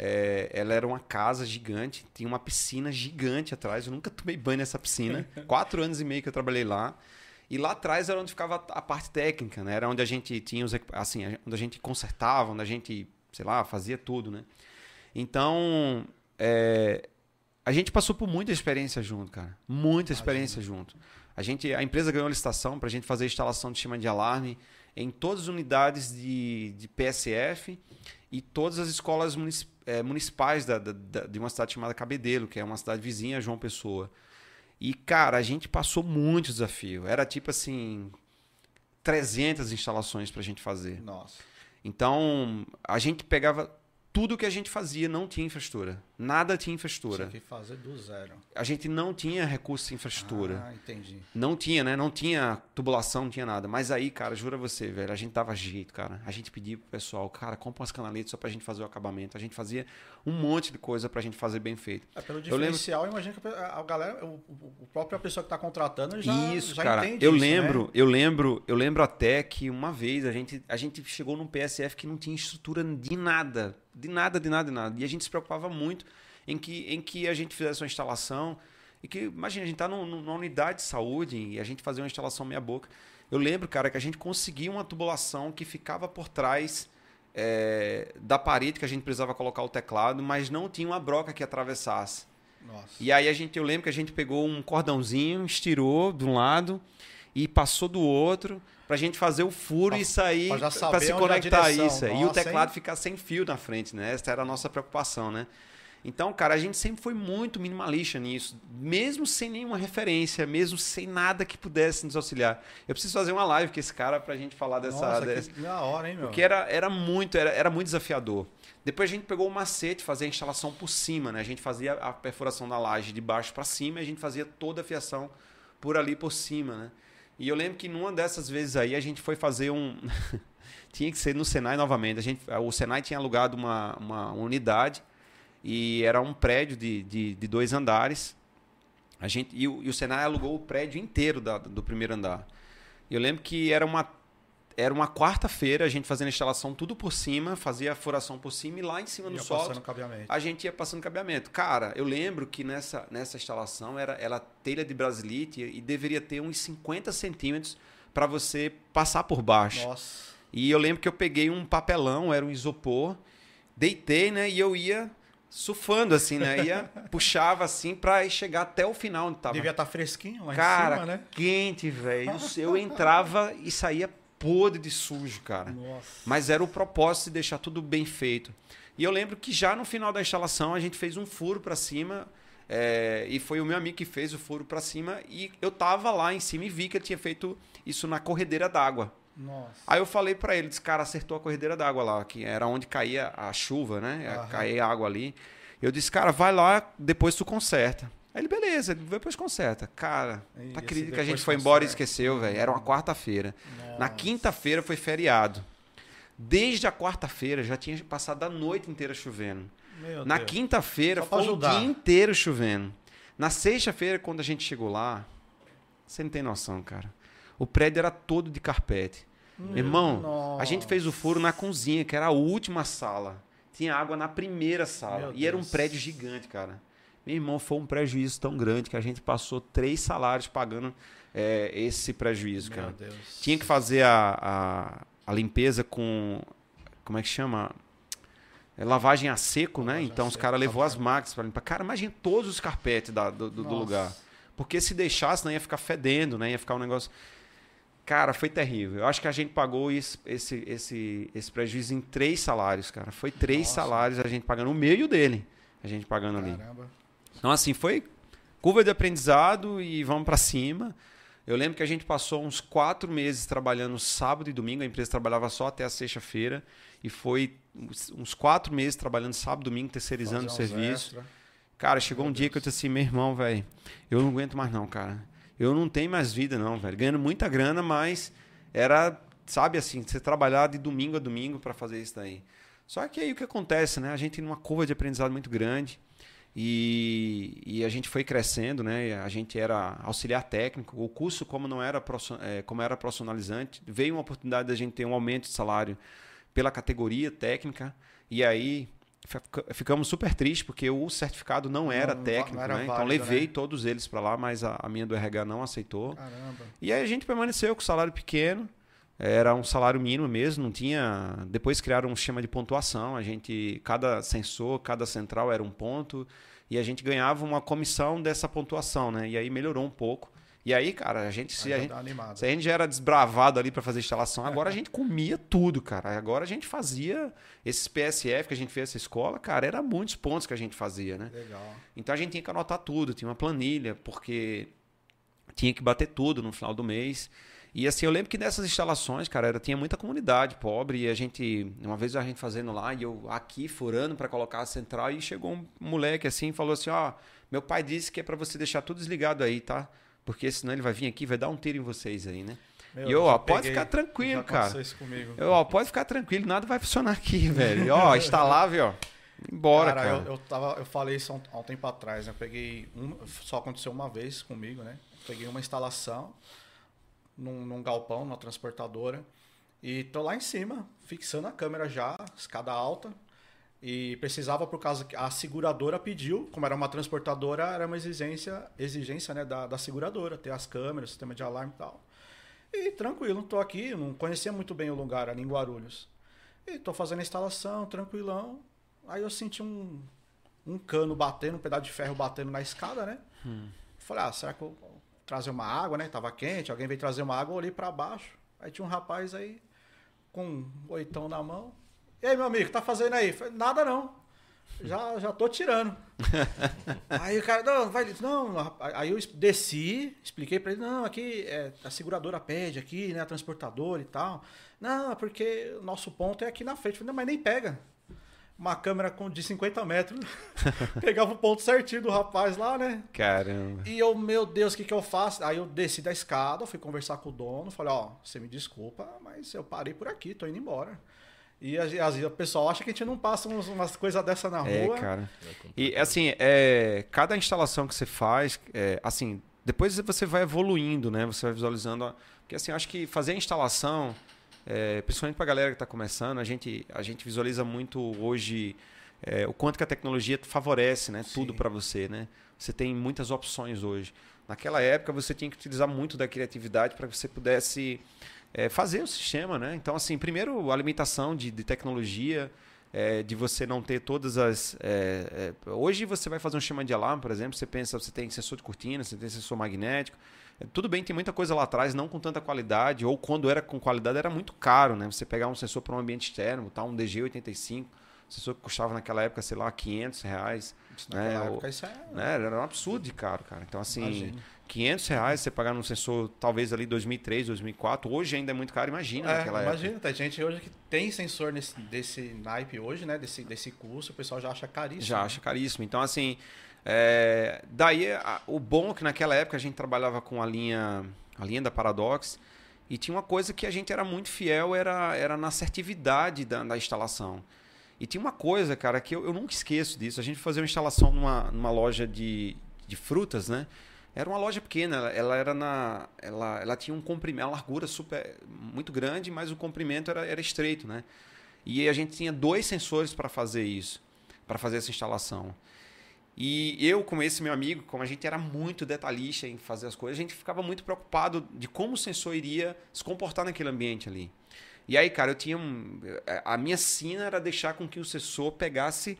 Speaker 3: é, ela era uma casa gigante, tinha uma piscina gigante atrás. Eu nunca tomei banho nessa piscina. Quatro anos e meio que eu trabalhei lá. E lá atrás era onde ficava a parte técnica, né? Era onde a gente tinha os assim, onde a gente consertava, onde a gente, sei lá, fazia tudo, né? Então, é, a gente passou por muita experiência junto, cara. Muita experiência Imagina. junto. A gente, a empresa ganhou a licitação para a gente fazer a instalação de sistema de alarme em todas as unidades de, de PSF e todas as escolas é, municipais da, da, de uma cidade chamada Cabedelo, que é uma cidade vizinha a João Pessoa. E, cara, a gente passou muito desafio. Era tipo assim, 300 instalações para a gente fazer.
Speaker 1: Nossa.
Speaker 3: Então, a gente pegava tudo que a gente fazia não tinha infraestrutura. Nada tinha infraestrutura.
Speaker 1: Tinha que fazer do zero.
Speaker 3: A gente não tinha recurso de infraestrutura.
Speaker 1: Ah, entendi.
Speaker 3: Não tinha, né? Não tinha tubulação, não tinha nada. Mas aí, cara, jura você, velho, a gente dava jeito, cara. A gente pedia pro pessoal, cara, compra umas canaletas só pra gente fazer o acabamento. A gente fazia um monte de coisa pra gente fazer bem feito.
Speaker 1: É, pelo diferencial, eu, lembro... eu imagino que a galera, o, o própria pessoa que tá contratando já,
Speaker 3: isso,
Speaker 1: já
Speaker 3: cara,
Speaker 1: entende
Speaker 3: eu
Speaker 1: isso,
Speaker 3: lembro,
Speaker 1: né?
Speaker 3: eu lembro, eu lembro até que uma vez a gente, a gente chegou num PSF que não tinha estrutura de nada de nada, de nada, de nada. E a gente se preocupava muito em que, em que a gente fizesse uma instalação. E que, imagina, a gente está numa unidade de saúde e a gente fazia uma instalação meia-boca. Eu lembro, cara, que a gente conseguia uma tubulação que ficava por trás é, da parede que a gente precisava colocar o teclado, mas não tinha uma broca que atravessasse.
Speaker 1: Nossa.
Speaker 3: E aí a gente, eu lembro que a gente pegou um cordãozinho, estirou de um lado e passou do outro pra gente fazer o furo pra, e sair para se conectar a isso. Nossa, e o teclado hein? ficar sem fio na frente, né? Essa era a nossa preocupação, né? Então, cara, a gente sempre foi muito minimalista nisso, mesmo sem nenhuma referência, mesmo sem nada que pudesse nos auxiliar. Eu preciso fazer uma live com esse cara pra gente falar dessa.
Speaker 1: Nossa,
Speaker 3: dessa...
Speaker 1: que da hora, hein, meu?
Speaker 3: Porque era, era muito, era, era muito desafiador. Depois a gente pegou o macete, fazer a instalação por cima, né? A gente fazia a perfuração da laje de baixo para cima e a gente fazia toda a fiação por ali por cima, né? E eu lembro que numa dessas vezes aí a gente foi fazer um. tinha que ser no Senai novamente. A gente, o Senai tinha alugado uma, uma unidade e era um prédio de, de, de dois andares. A gente, e, o, e o Senai alugou o prédio inteiro da, do primeiro andar. Eu lembro que era uma era uma quarta-feira, a gente fazendo a instalação tudo por cima, fazia a furação por cima e lá em cima no solo a gente ia passando cabeamento. Cara, eu lembro que nessa, nessa instalação era ela telha de brasilite e deveria ter uns 50 centímetros para você passar por baixo.
Speaker 1: Nossa.
Speaker 3: E eu lembro que eu peguei um papelão, era um isopor, deitei, né, e eu ia surfando assim, né? Ia puxava assim para chegar até o final onde tava.
Speaker 1: Devia estar tá fresquinho lá
Speaker 3: Cara,
Speaker 1: em cima, né?
Speaker 3: quente, velho. Eu entrava e saía podre de sujo, cara.
Speaker 1: Nossa.
Speaker 3: Mas era o propósito de deixar tudo bem feito. E eu lembro que já no final da instalação a gente fez um furo para cima. É, e foi o meu amigo que fez o furo para cima. E eu tava lá em cima e vi que ele tinha feito isso na corredeira d'água.
Speaker 1: Nossa.
Speaker 3: Aí eu falei para ele, disse, cara, acertou a corredeira d'água lá, que era onde caía a chuva, né? Aham. Caía a água ali. Eu disse, cara, vai lá, depois tu conserta. Aí ele, beleza, depois conserta. Cara, e acredita que a gente foi embora e esqueceu, velho. Era uma quarta-feira. Na quinta-feira foi feriado. Desde a quarta-feira já tinha passado a noite inteira chovendo.
Speaker 1: Meu
Speaker 3: Na quinta-feira foi o dia inteiro chovendo. Na sexta-feira, quando a gente chegou lá, você não tem noção, cara. O prédio era todo de carpete. Meu Irmão,
Speaker 1: nossa.
Speaker 3: a gente fez o furo na cozinha, que era a última sala. Tinha água na primeira sala.
Speaker 1: Meu
Speaker 3: e era um
Speaker 1: Deus.
Speaker 3: prédio gigante, cara. Meu irmão, foi um prejuízo tão grande que a gente passou três salários pagando é, esse prejuízo,
Speaker 1: Meu
Speaker 3: cara.
Speaker 1: Deus.
Speaker 3: Tinha que fazer a, a, a limpeza com. Como é que chama? É lavagem a seco, né?
Speaker 1: Lavagem a
Speaker 3: Então os caras levou as
Speaker 1: lavagem.
Speaker 3: máquinas para limpar. Cara, imagina todos os carpetes da- do, do- do lugar. Porque se deixasse, não ia ficar fedendo, né? Ia ficar um negócio. Cara, foi terrível. Eu acho que a gente pagou esse, esse, esse, esse prejuízo em três salários, cara. Foi três
Speaker 1: Nossa.
Speaker 3: salários a gente pagando o meu e o dele. A gente pagando ali. Então, assim, foi curva de aprendizado e vamos para cima. Eu lembro que a gente passou uns quatro meses trabalhando sábado e domingo. A empresa trabalhava só até a sexta-feira. E foi uns- quatro meses trabalhando sábado e domingo, terceirizando o serviço.
Speaker 1: extra.
Speaker 3: Cara, chegou
Speaker 1: Meu
Speaker 3: um dia que eu disse assim, meu irmão, velho, eu não aguento mais não, cara. Eu não tenho mais vida não, velho. Ganhando muita grana, mas era, sabe assim, você trabalhar de domingo a domingo para fazer isso daí. Só que aí o que acontece, né? A gente numa curva de aprendizado muito grande e, e a gente foi crescendo, né? A gente era auxiliar técnico. O curso, como não era, eh, como era profissionalizante, veio uma oportunidade da gente ter um aumento de salário pela categoria técnica. E aí ficamos super tristes porque o certificado não era não, técnico, não era né? então válido, então levei né? todos eles para lá, mas a, a, minha do RH não aceitou. Caramba. E aí a gente permaneceu com salário pequeno, era um salário mínimo mesmo, não tinha. Depois criaram um sistema de pontuação, a gente cada sensor, cada central era um ponto e a gente ganhava uma comissão dessa pontuação, né? E aí melhorou um pouco. E aí, cara, a gente se, a gente, se a gente já era desbravado ali para fazer instalação, agora a gente comia tudo, cara. Agora a gente fazia esses PSF que a gente fez essa escola, cara, era muitos pontos que a gente fazia, né? Legal. Então a gente tinha que anotar tudo, tinha uma planilha, porque tinha que bater tudo no final do mês. E assim, eu lembro que nessas instalações, cara, era, tinha muita comunidade pobre e a gente, uma vez a gente fazendo lá e eu aqui furando para colocar a central e chegou um moleque assim e falou assim: "Ó, oh, meu pai disse que é para você deixar tudo desligado aí, tá? Porque senão ele vai vir aqui e vai dar um tiro em vocês aí, né?" Meu, e eu, ó, pode ficar tranquilo, cara. Isso comigo. Eu, ó, pode ficar tranquilo, nada vai funcionar aqui, velho. E, ó, instalável, ó. Embora, cara. cara.
Speaker 1: Eu, eu, tava, eu falei isso há um, tempo atrás, né? Eu peguei. Um, só aconteceu uma vez comigo, né? Peguei uma instalação num, num galpão, numa transportadora. E tô lá em cima, fixando a câmera já, escada alta. E precisava, por causa que a seguradora pediu, como era uma transportadora, era uma exigência, exigência né, da, da seguradora, ter as câmeras, sistema de alarme e tal. E tranquilo, tô aqui, não conhecia muito bem o lugar ali em Guarulhos. E tô fazendo a instalação, tranquilão. Aí eu senti um, um cano batendo, um pedaço de ferro batendo na escada, né? Hum. Falei, ah, será que eu trazer uma água, né? Tava quente, alguém veio trazer uma água, eu olhei para baixo. Aí tinha um rapaz aí com um oitão na mão. E aí, meu amigo, tá fazendo aí? Falei, nada não. Já, já tô tirando. aí o cara, não, vai, não. Aí eu desci, expliquei para ele, não, aqui é, a seguradora pede aqui, né, a transportadora e tal. Não, porque o nosso ponto é aqui na frente. Falei, não, mas nem pega uma câmera com, de 50 metros. Pegava o ponto certinho do rapaz lá, né?
Speaker 3: Caramba.
Speaker 1: E eu, meu Deus, o que, que eu faço? Aí eu desci da escada, fui conversar com o dono, falei, ó, você me desculpa, mas eu parei por aqui, tô indo embora. E às vezes o pessoal acha que a gente não passa umas coisas dessa na
Speaker 3: é,
Speaker 1: rua.
Speaker 3: É, cara. E assim, é, cada instalação que você faz, é, assim, depois você vai evoluindo, né? Você vai visualizando. Porque assim, acho que fazer a instalação é, principalmente para a galera que está começando, a gente, a gente visualiza muito hoje é, o quanto que a tecnologia favorece né, tudo para você. Né? Você tem muitas opções hoje. Naquela época, você tinha que utilizar muito da criatividade para que você pudesse é, fazer o sistema. Né? Então, assim, primeiro, a limitação de, de tecnologia, é, de você não ter todas as. É, é, hoje você vai fazer um sistema de alarme, por exemplo, você pensa, você tem sensor de cortina, você tem sensor magnético. Tudo bem, tem muita coisa lá atrás, não com tanta qualidade, ou quando era com qualidade era muito caro, né? Você pegar um sensor para um ambiente externo, tá? um DG85, sensor que custava naquela época, sei lá, 500 reais. né? época isso é... Né? Era um absurdo de caro, cara. Então, assim, imagina. 500 reais você pagar num sensor, talvez ali 2003, 2004, hoje ainda é muito caro, imagina
Speaker 1: é, naquela imagina, época. Imagina, tem gente hoje que tem sensor nesse, desse naipe hoje, né? Desse, desse curso, o pessoal já acha caríssimo.
Speaker 3: Já né? acha caríssimo. Então, assim, é, daí, a, o bom é que naquela época a gente trabalhava com a linha, a linha da Paradox e tinha uma coisa que a gente era muito fiel, era, era na assertividade da, da instalação. E tinha uma coisa, cara, que eu, eu nunca esqueço disso. A gente fazia uma instalação numa, numa loja de, de frutas, né? Era uma loja pequena, ela, ela era na. Ela, ela tinha um comprimento, uma largura super muito grande, mas o comprimento era, era estreito, né? E a gente tinha dois sensores para fazer isso, para fazer essa instalação. E eu, com esse meu amigo, como a gente era muito detalhista em fazer as coisas, a gente ficava muito preocupado de como o sensor iria se comportar naquele ambiente ali. E aí, cara, eu tinha um, a minha sina era deixar com que o sensor pegasse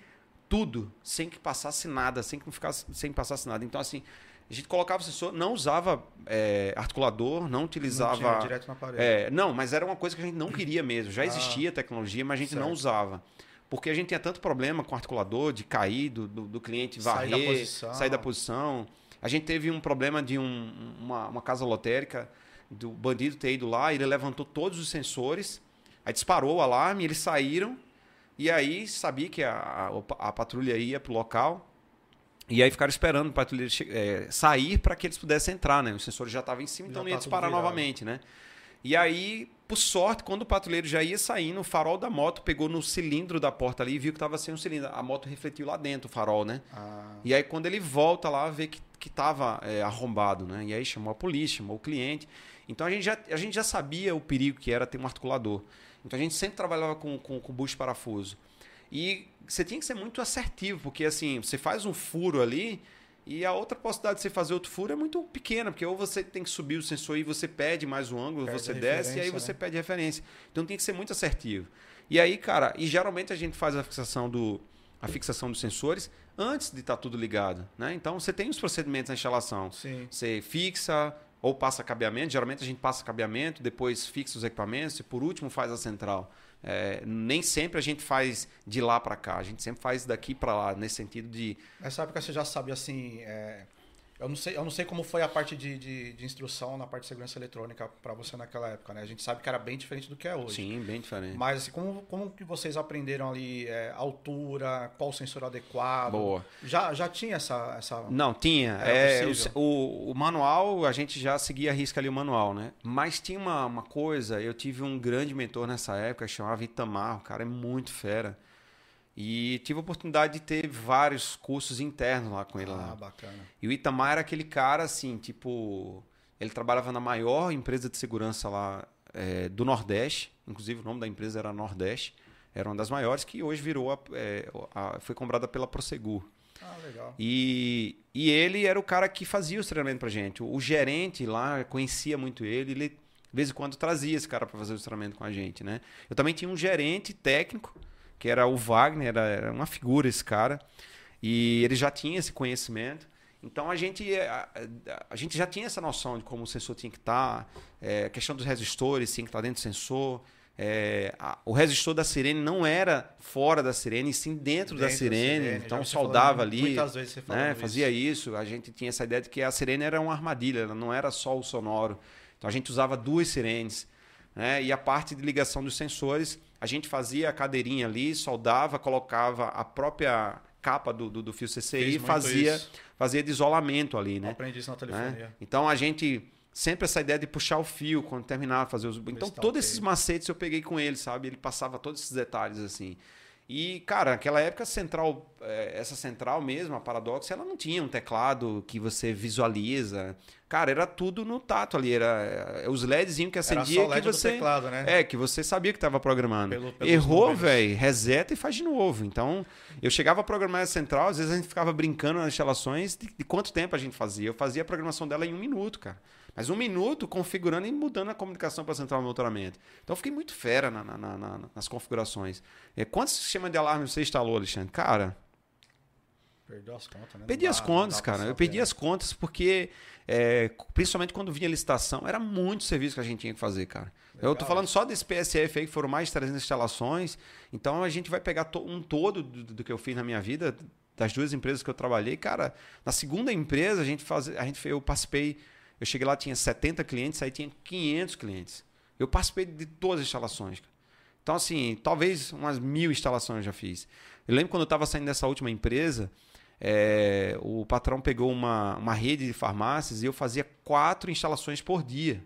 Speaker 3: tudo, sem que passasse nada, sem que ficasse, sem que passasse nada. Então, assim, a gente colocava o sensor, não usava é, articulador, não utilizava. Não
Speaker 1: direto na parede.
Speaker 3: É, não, mas era uma coisa que a gente não queria mesmo. Já ah, existia tecnologia, mas a gente certo. não usava. Porque a gente tinha tanto problema com o articulador, de cair, do, do, do cliente varrer, sair da, posição. sair da posição. A gente teve um problema de um, uma, uma casa lotérica, do bandido ter ido lá, ele levantou todos os sensores, aí disparou o alarme, eles saíram, e aí sabia que a, a, a patrulha ia para o local, e aí ficaram esperando o patrulheiro é, sair para que eles pudessem entrar, né? O sensor já estava em cima, então não ia disparar novamente, né? E aí, por sorte, quando o patrulheiro já ia saindo, o farol da moto pegou no cilindro da porta ali e viu que estava sem um cilindro. A moto refletiu lá dentro, o farol, né? Ah. E aí, quando ele volta lá, vê que, que tava é, arrombado, né? E aí chamou a polícia, chamou o cliente. Então a gente, já, a gente já sabia o perigo que era ter um articulador. Então a gente sempre trabalhava com, com, com bucho parafuso. E você tinha que ser muito assertivo, porque assim, você faz um furo ali e a outra possibilidade de você fazer outro furo é muito pequena, porque ou você tem que subir o sensor e você pede mais um ângulo,
Speaker 1: Perde
Speaker 3: você desce e aí você
Speaker 1: né?
Speaker 3: pede referência. Então tem que ser muito assertivo. E aí, cara, e geralmente a gente faz a fixação do a fixação dos sensores antes de estar tudo ligado, né? Então você tem os procedimentos na instalação.
Speaker 1: Sim.
Speaker 3: Você fixa ou passa cabeamento. Geralmente a gente passa cabeamento, depois fixa os equipamentos e por último faz a central. É, nem sempre a gente faz de lá para cá. A gente sempre faz daqui para lá, nesse sentido de
Speaker 1: Nessa época você já sabia assim. é, Eu não sei, eu não sei como foi a parte de, de, de instrução na parte de segurança eletrônica para você naquela época, né? A gente sabe que era bem diferente do que é hoje.
Speaker 3: sim, bem diferente.
Speaker 1: Mas assim, como, como que vocês aprenderam ali é, altura, qual sensor adequado?
Speaker 3: Boa.
Speaker 1: Já, já tinha essa, essa.
Speaker 3: Não, tinha. É, o, o manual, a gente já seguia a risca ali o manual, né? Mas tinha uma, uma coisa, eu tive um grande mentor nessa época, chamava Itamar, o cara é muito fera. E tive a oportunidade de ter vários cursos internos lá com ele.
Speaker 1: Ah,
Speaker 3: lá.
Speaker 1: bacana.
Speaker 3: E o Itamar era aquele cara, assim, tipo. Ele trabalhava na maior empresa de segurança lá é, do Nordeste. Inclusive, o nome da empresa era Nordeste. Era uma das maiores que hoje virou. A, é, a- foi comprada pela Prosegur.
Speaker 1: Ah, legal.
Speaker 3: E, e ele era o cara que fazia os treinamentos pra gente. O, o gerente lá conhecia muito ele. Ele, de vez em quando, trazia esse cara para fazer os treinamentos com a gente, né? Eu também tinha um gerente técnico, que era o Wagner. Era, era uma figura esse cara. E ele já tinha esse conhecimento. Então a gente, a, a- a gente já tinha essa noção de como o sensor tinha que estar, é, a questão dos resistores tinha que estar dentro do sensor. é, a- o resistor da sirene não era fora da sirene, e sim dentro, da
Speaker 1: Dentro
Speaker 3: sirene.
Speaker 1: já
Speaker 3: Então
Speaker 1: vi você
Speaker 3: soldava ali.
Speaker 1: Muitas vezes você
Speaker 3: né,
Speaker 1: falando
Speaker 3: fazia
Speaker 1: isso.
Speaker 3: isso. A gente tinha essa ideia de que a sirene era uma armadilha, ela não era só o sonoro. Então a gente usava duas sirenes. Né? E a parte de ligação dos sensores, a gente fazia a cadeirinha ali, soldava, colocava a própria capa do, do, do fio CCI e fazia,
Speaker 1: isso.
Speaker 3: fazia de isolamento ali, né?
Speaker 1: aprendi isso na
Speaker 3: né?
Speaker 1: telefonia.
Speaker 3: Então a gente sempre essa ideia de puxar o fio quando terminava de fazer os. Então todos esses macetes eu peguei com ele, sabe? Ele passava todos esses detalhes assim. E, cara, naquela época, a central, eh, essa central mesmo, a Paradox, ela não tinha um teclado que você visualiza. Cara, era tudo no tato ali. Era eh, os LEDzinhos que acendia
Speaker 1: LED
Speaker 3: que você.
Speaker 1: teclado, né?
Speaker 3: É, que você sabia que estava programando.
Speaker 1: Pelo-
Speaker 3: Errou, velho, reseta e faz de novo. Então, eu chegava a programar a central, às vezes a gente ficava brincando nas instalações de, de quanto tempo a gente fazia. Eu fazia a programação dela em um minuto, cara. Mas um minuto configurando e mudando a comunicação para a central de monitoramento. Então, eu fiquei muito fera na- na- na- na- nas configurações. É, quantos sistemas de alarme você instalou, Alexandre? Cara,
Speaker 1: Perdeu as contas, né?
Speaker 3: Perdi
Speaker 1: dá-
Speaker 3: as contas, cara. Eu perdi
Speaker 1: né?
Speaker 3: as contas porque, é, principalmente quando vinha licitação, era muito serviço que a gente tinha que fazer, cara. eu tô
Speaker 1: Legal.
Speaker 3: falando só desse PSF aí, que foram mais de 300 instalações. Então a gente vai pegar to- um todo do, do que eu fiz na minha vida, das duas empresas que eu trabalhei. Cara, na segunda empresa, a gente faz, a gente, eu participei, eu cheguei lá, tinha 70 clientes, aí tinha 500 clientes. Eu participei de todas as instalações. Então, assim, talvez umas mil instalações eu já fiz. Eu lembro quando eu estava saindo dessa última empresa, é, o patrão pegou uma, uma rede de farmácias e eu fazia quatro instalações por dia.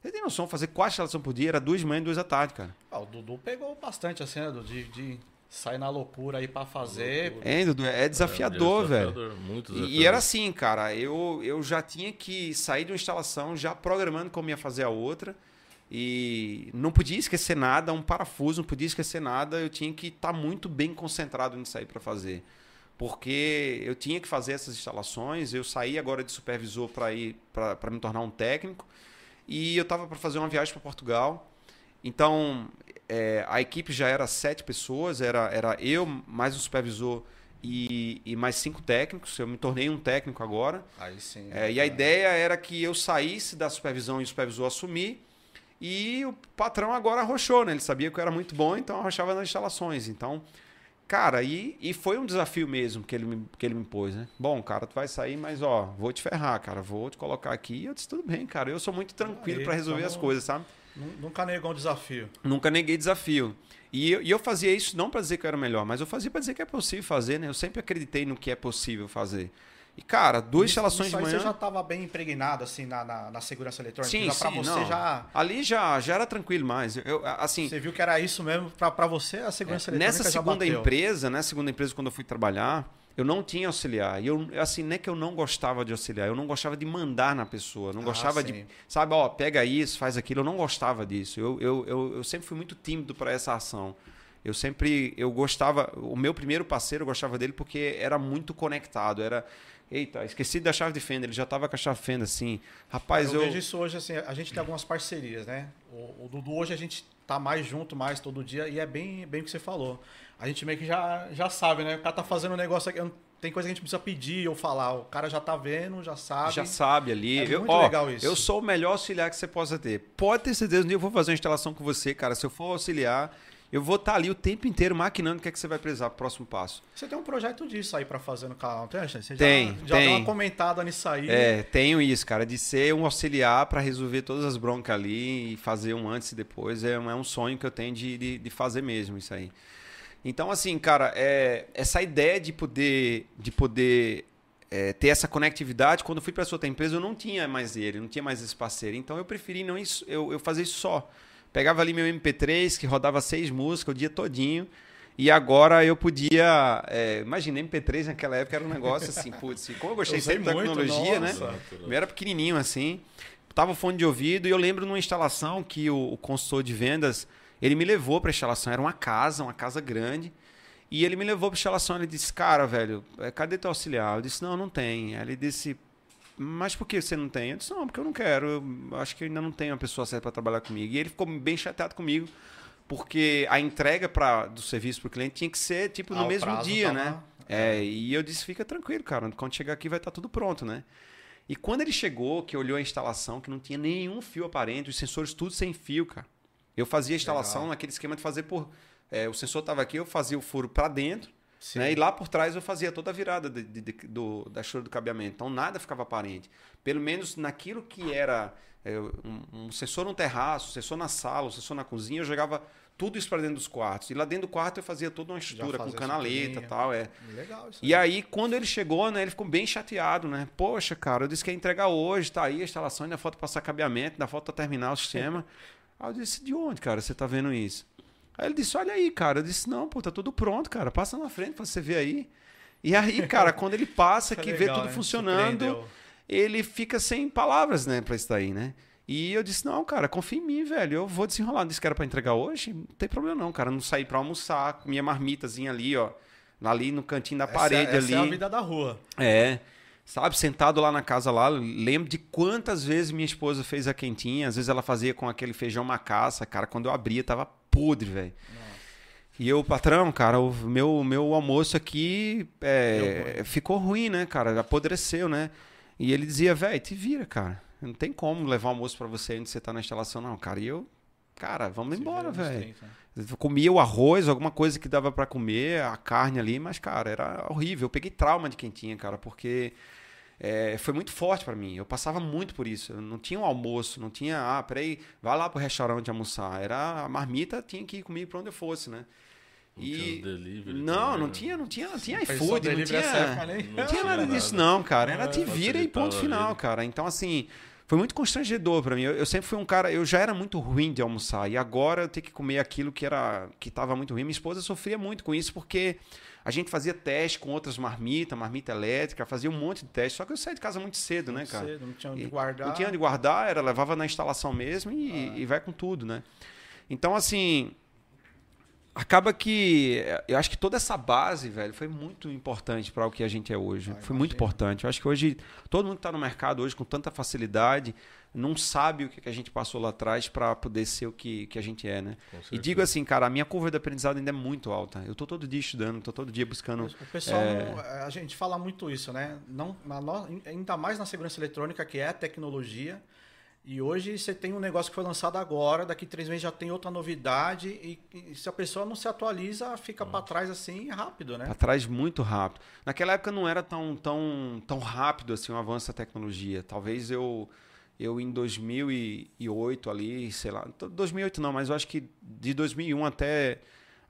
Speaker 3: Você tem noção? Fazer quatro instalações por dia era duas de manhã e duas da tarde, cara.
Speaker 1: Ah, o Dudu pegou bastante né, Dudu? De, de sair na loucura aí pra fazer.
Speaker 3: É, Dudu, é desafiador,
Speaker 2: É,
Speaker 3: velho.
Speaker 2: desafiador, Muito
Speaker 3: E,
Speaker 2: desafiador.
Speaker 3: e era assim, cara, eu, eu já tinha que sair de uma instalação já programando como ia fazer a outra. E não podia esquecer nada, um parafuso, não podia esquecer nada. Eu tinha que estar muito bem concentrado nisso aí para fazer. Porque eu tinha que fazer essas instalações. Eu saí agora de supervisor para ir para me tornar um técnico. E eu estava para fazer uma viagem para Portugal. Então, é, a equipe já era sete pessoas, era, era eu, mais um supervisor e, e mais cinco técnicos. Eu me tornei um técnico agora.
Speaker 1: Aí sim.
Speaker 3: É, e a ideia era que eu saísse da supervisão e o supervisor assumir. E o patrão agora arrochou, né? Ele sabia que eu era muito bom, então arrochava nas instalações. Então, cara, e, e foi um desafio mesmo que ele, me, que ele me impôs, né? Bom, cara, tu vai sair, mas ó, vou te ferrar, cara, vou te colocar aqui. E eu disse, tudo bem, cara, eu sou muito tranquilo para resolver
Speaker 1: então-
Speaker 3: as coisas, sabe?
Speaker 1: Nu- Nunca negou um desafio.
Speaker 3: Nunca neguei desafio. E eu, e eu fazia isso não para dizer que eu era melhor, mas eu fazia para dizer que é possível fazer, né? Eu sempre acreditei no que é possível fazer. E, cara, duas
Speaker 1: Nisso-
Speaker 3: instalações
Speaker 1: nisso
Speaker 3: de manhã.
Speaker 1: Você já estava bem impregnado assim na, na, na segurança eletrônica?
Speaker 3: Sim,
Speaker 1: já pra
Speaker 3: sim,
Speaker 1: você
Speaker 3: não.
Speaker 1: já.
Speaker 3: Ali já, já era tranquilo mais. Eu, assim,
Speaker 1: Você viu que era isso mesmo? Pra você, a segurança eletrônica
Speaker 3: nessa segunda empresa, nessa segunda empresa, quando eu fui trabalhar, eu não tinha auxiliar. E eu, assim, não é que eu não gostava de auxiliar, eu não gostava de mandar na pessoa. Não
Speaker 1: Ah,
Speaker 3: gostava
Speaker 1: sim.
Speaker 3: de, sabe, ó, pega isso, faz aquilo. Eu não gostava disso. Eu, eu, eu, eu sempre fui muito tímido para essa ação. Eu sempre, eu gostava, o meu primeiro parceiro eu gostava dele porque era muito conectado, era Eita, esqueci da chave de fenda, ele já tava com a chave de fenda assim. Rapaz,
Speaker 1: eu,
Speaker 3: eu.
Speaker 1: vejo isso hoje, assim, a gente tem algumas parcerias, né? O, o Dudu hoje a gente tá mais junto, mais todo dia, e é bem, bem o que você falou. A gente meio que já, já sabe, né? O cara tá fazendo um negócio aqui. Tem coisa que a gente precisa pedir ou falar. O cara já tá vendo, já sabe.
Speaker 3: Já sabe ali.
Speaker 1: É
Speaker 3: eu,
Speaker 1: muito
Speaker 3: ó,
Speaker 1: legal isso.
Speaker 3: Eu sou o melhor auxiliar que você possa ter. Pode ter certeza, um dia eu vou fazer uma instalação com você, cara. Se eu for auxiliar, eu vou estar ali o tempo inteiro maquinando o que é que você vai precisar pro próximo passo.
Speaker 1: Você tem um projeto disso aí para fazer no canal, não tem? Você já,
Speaker 3: tem,
Speaker 1: já
Speaker 3: tem.
Speaker 1: deu uma comentada nisso aí.
Speaker 3: É, tenho isso, cara, de ser um auxiliar para resolver todas as broncas ali e fazer um antes e depois. É, é um sonho que eu tenho de, de, de fazer mesmo isso aí. Então, assim, cara, é, essa ideia de poder, de poder é, ter essa conectividade, quando eu fui para essa outra empresa, eu não tinha mais ele, não tinha mais esse parceiro. Então, eu preferi não isso, eu, eu fazer isso só. Pegava ali meu MP3, que rodava seis músicas o dia todinho. E agora eu podia. É, imagina, MP3 naquela época era um negócio assim, putz, como eu gostei
Speaker 1: Eu
Speaker 3: sempre da tecnologia,
Speaker 1: nossa.
Speaker 3: né? Eu era pequenininho assim, tava o fone de ouvido e eu lembro numa instalação que o, o consultor de vendas ele me levou para a instalação. Era uma casa, uma casa grande. E ele me levou para a instalação. Ele disse: Cara, velho, é, cadê teu auxiliar? Eu disse: Não, não tem. Aí ele disse: Mas por que você não tem? Eu disse: Não, porque eu não quero. Eu acho que ainda não tenho uma pessoa certa para trabalhar comigo. E ele ficou bem chateado comigo, porque a entrega pra, do serviço para o cliente tinha que ser tipo no
Speaker 1: Ah,
Speaker 3: mesmo dia,
Speaker 1: tá
Speaker 3: né?
Speaker 1: lá.
Speaker 3: É, e eu disse: Fica tranquilo, cara. Quando chegar aqui vai estar tudo pronto, né? E quando ele chegou, que olhou a instalação, que não tinha nenhum fio aparente, os sensores tudo sem fio, cara. Eu fazia a instalação
Speaker 1: Legal.
Speaker 3: naquele esquema de fazer por. é, o sensor estava aqui, eu fazia o furo para dentro. Né? E lá por trás eu fazia toda a virada de- de- de- do, da choro do cabeamento. Então nada ficava aparente. Pelo menos naquilo que era é, um, um sensor no terraço, um sensor na sala, um sensor na cozinha, eu jogava tudo isso para dentro dos quartos. E lá dentro do quarto eu fazia toda uma estrutura com canaleta e tal. É.
Speaker 1: Legal isso.
Speaker 3: E aí, quando ele chegou, né, ele ficou bem chateado, né? Poxa, cara, eu disse que ia entregar hoje, tá aí a instalação, ainda falta passar cabeamento, ainda falta terminar o sistema. aí eu disse, de onde, cara, você tá vendo isso? Aí ele disse, olha aí, cara. Eu disse, não, pô, tá tudo pronto, cara. Passa na frente pra você ver aí. E aí, cara, quando ele passa,
Speaker 1: Foi
Speaker 3: que vê
Speaker 1: legal,
Speaker 3: tudo
Speaker 1: né?
Speaker 3: funcionando, ele fica sem palavras, né, pra isso daí, né? E eu disse, não, cara, confia em mim, velho. Eu vou desenrolar. Disse que era pra entregar hoje. Não tem problema, não, cara. Não sair pra almoçar, com minha marmitazinha ali, ó. Ali no cantinho da
Speaker 1: Essa-
Speaker 3: parede
Speaker 1: essa
Speaker 3: ali.
Speaker 1: é a vida da rua.
Speaker 3: É. Sabe, sentado lá na casa lá, lembro de quantas vezes minha esposa fez a quentinha. Às vezes ela fazia com aquele feijão macaça, cara. Quando eu abria, tava podre, velho. E eu, patrão, cara, o meu, meu almoço aqui é, ficou ruim, né, cara? Apodreceu, né? E ele dizia, velho, te vira, cara. Não tem como levar almoço pra você onde você tá na instalação, não, cara. E eu, cara, vamos
Speaker 1: Se
Speaker 3: embora, velho.
Speaker 1: 30.
Speaker 3: Eu comia o arroz, alguma coisa que dava pra comer, a carne ali, mas, cara, era horrível. Eu peguei trauma de quentinha, cara, porque é, foi muito forte pra mim. Eu passava muito por isso. Eu não tinha um almoço, não tinha, ah, peraí, vai lá pro restaurante almoçar. Era a marmita, tinha que ir comigo pra onde eu fosse, né?
Speaker 2: Não tinha
Speaker 3: E
Speaker 2: delivery
Speaker 3: não, não
Speaker 2: né?
Speaker 3: tinha, não tinha, não tinha
Speaker 1: Pensou
Speaker 3: iFood, não
Speaker 1: época,
Speaker 3: tinha,
Speaker 1: nem-
Speaker 3: não tinha nada disso não, cara. Era te vira e ponto final,
Speaker 2: vida.
Speaker 3: cara. Então assim, foi muito constrangedor pra mim. Eu, eu sempre fui um cara, eu já era muito ruim de almoçar e agora eu ter que comer aquilo que era que tava muito ruim. Minha esposa sofria muito com isso porque a gente fazia teste com outras marmitas, marmita elétrica, fazia um monte de teste, só que eu saí de casa muito cedo, né, cara?
Speaker 1: Cedo, não tinha onde
Speaker 3: E
Speaker 1: guardar.
Speaker 3: Não tinha onde guardar, era levava na instalação mesmo e,
Speaker 1: Ah.
Speaker 3: e vai com tudo, né? Então, assim, acaba que eu acho que toda essa base, velho, foi muito importante para o que a gente é hoje.
Speaker 1: Ah,
Speaker 3: foi muito importante. Eu acho que hoje todo mundo que está no mercado hoje com tanta facilidade não sabe o que a gente passou lá atrás para poder ser o que, que a gente é, né? E digo assim, cara, a minha curva de aprendizado ainda é muito alta. Eu tô todo dia estudando, tô todo dia buscando
Speaker 1: O pessoal,
Speaker 3: É.
Speaker 1: não- a gente fala muito isso, né? Não, no- ainda mais na segurança eletrônica, que é tecnologia. E hoje você tem um negócio que foi lançado agora, daqui três meses já tem outra novidade. E, e se a pessoa não se atualiza, fica para trás assim rápido, né?
Speaker 3: Pra trás muito rápido. Naquela época não era tão, tão, tão rápido assim o avanço da tecnologia. Talvez eu, eu em 2008 ali, sei lá, 2008 não, mas eu acho que de 2001 até,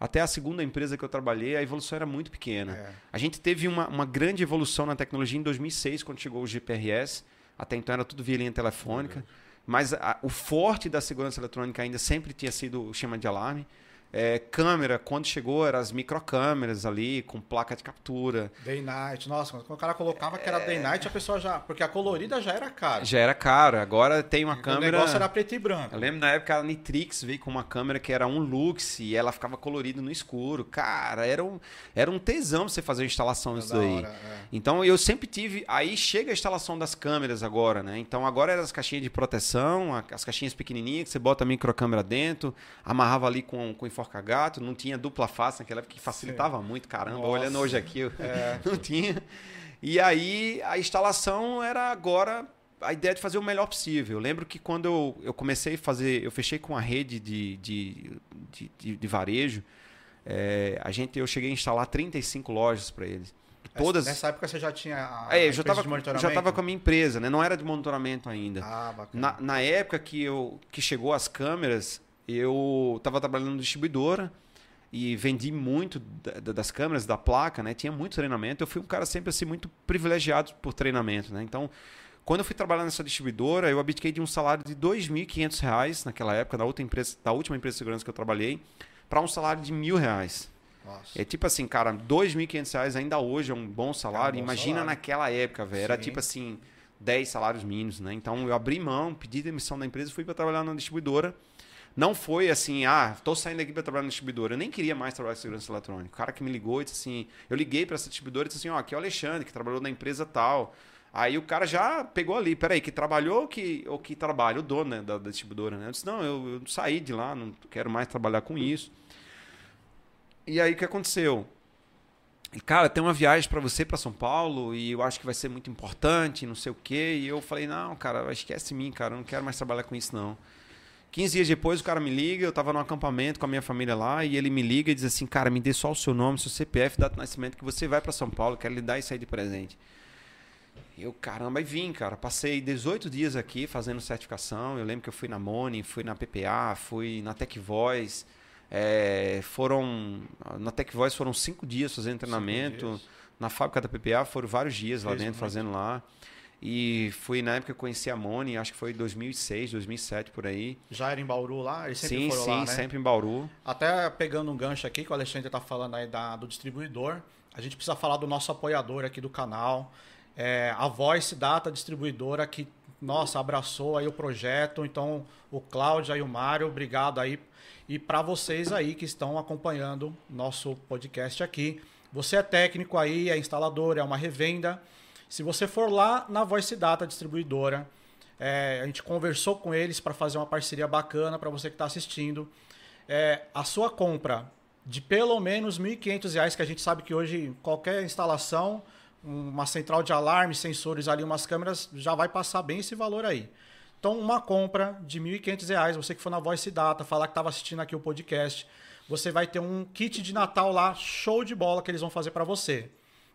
Speaker 3: até a segunda empresa que eu trabalhei, a evolução era muito pequena.
Speaker 1: É.
Speaker 3: A gente teve uma, uma grande evolução na tecnologia em 2006, quando chegou o GPRS. Até então era tudo via linha telefônica. Mas a- o forte da segurança eletrônica ainda sempre tinha sido o chama de alarme. É, câmera, quando chegou, eram as microcâmeras ali, com placa de captura.
Speaker 1: Day Night. Nossa, quando o cara colocava que era Day Night, a pessoa já. Porque a colorida já era cara.
Speaker 3: Já era caro. Agora tem uma
Speaker 1: O
Speaker 3: câmera.
Speaker 1: negócio era preto e branco.
Speaker 3: Eu lembro na época a Nitrix veio com uma câmera que era um lux e ela ficava colorida no escuro. Cara, era um, era um tesão você fazer a instalação disso
Speaker 1: Da
Speaker 3: daí.
Speaker 1: hora, é.
Speaker 3: Então eu sempre tive. Aí chega a instalação das câmeras agora, né? Então agora eram as caixinhas de proteção, as caixinhas pequenininhas que você bota a microcâmera dentro, amarrava ali com, com enforca-gato, não tinha dupla face naquela época, que facilitava muito, caramba.
Speaker 1: Nossa.
Speaker 3: Olhando hoje aqui, eu- não tinha. E aí a instalação era agora a ideia de fazer o melhor possível. Eu lembro que quando eu, eu comecei a fazer, eu fechei com a rede de, de, de, de- de varejo, é, a gente, eu cheguei a instalar 35 lojas para eles. Todas.
Speaker 1: Nessa época você já tinha. A,
Speaker 3: É, eu já estava já tava com a minha empresa, né? Não era de monitoramento ainda.
Speaker 1: Ah, bacana.
Speaker 3: Na, na época que, eu, que chegou as câmeras, eu estava trabalhando no distribuidora e vendi muito da- da- das câmeras, da placa, né? Tinha muito treinamento. Eu fui um cara sempre assim muito privilegiado por treinamento, né? Então, quando eu fui trabalhar nessa distribuidora, eu abdiquei de um salário de 2.500 reais naquela época, da outra empresa, da última empresa de segurança que eu trabalhei, para um salário de mil reais.
Speaker 1: Nossa.
Speaker 3: É tipo assim, cara, 2.500 reais ainda hoje é um bom salário.
Speaker 1: É um bom
Speaker 3: Imagina
Speaker 1: salário.
Speaker 3: naquela época, velho. Era tipo assim, 10 salários mínimos, né? Então eu abri mão, pedi demissão da empresa e fui para trabalhar na distribuidora. Não foi assim, ah, tô saindo aqui para trabalhar na distribuidora. Eu nem queria mais trabalhar em segurança eletrônica. O cara que me ligou e disse assim, eu liguei para essa distribuidora e disse assim, ó, aqui é o Alexandre, que trabalhou na empresa tal. Aí o cara já pegou ali, peraí, que trabalhou ou que, ou que trabalha? O dono né, da, da distribuidora, né? Eu disse, não, eu, eu saí de lá, não quero mais trabalhar com isso. E aí o que aconteceu? Cara, tem uma viagem para você para São Paulo e eu acho que vai ser muito importante, não sei o quê. E eu falei, não, cara, esquece mim, cara, eu não quero mais trabalhar com isso, não. 15 dias depois o cara me liga, eu tava num acampamento com a minha família lá, e ele me liga e diz assim, cara, me dê só o seu nome, seu CPF, data de nascimento, que você vai para São Paulo, quero lhe dar isso aí de presente. Eu, caramba, e vim, cara. Passei 18 dias aqui fazendo certificação. Eu lembro que eu fui na Moni, fui na PPA, fui na Tech Voice. É, foram. Na Tech Voice foram cinco dias fazendo treinamento. Na fábrica da PPA foram vários dias lá
Speaker 1: Fez
Speaker 3: dentro fazendo lá. E fui na época que eu conheci a Moni, acho que foi 2006, 2007 por aí.
Speaker 1: Já era em Bauru lá? Eles sempre
Speaker 3: sim,
Speaker 1: foram
Speaker 3: sim,
Speaker 1: lá, né?
Speaker 3: sempre em Bauru.
Speaker 1: Até pegando um gancho aqui, que o Alexandre tá falando aí da, do distribuidor, a gente precisa falar do nosso apoiador aqui do canal, é, a Voice Data Distribuidora, que, nossa, abraçou aí o projeto. Então, o Cláudio e o Mário, obrigado aí. E para vocês aí que estão acompanhando nosso podcast aqui, você é técnico aí, é instalador, é uma revenda. Se você for lá na Voice Data Distribuidora, é, a gente conversou com eles para fazer uma parceria bacana para você que está assistindo. É, a sua compra de pelo menos 1.500 reais, que a gente sabe que hoje qualquer instalação, uma central de alarme, sensores ali, umas câmeras, já vai passar bem esse valor aí. Então, uma compra de 1.500 reais, você que for na Voice Data, falar que estava assistindo aqui o podcast, você vai ter um kit de Natal lá, show de bola, que eles vão fazer para você.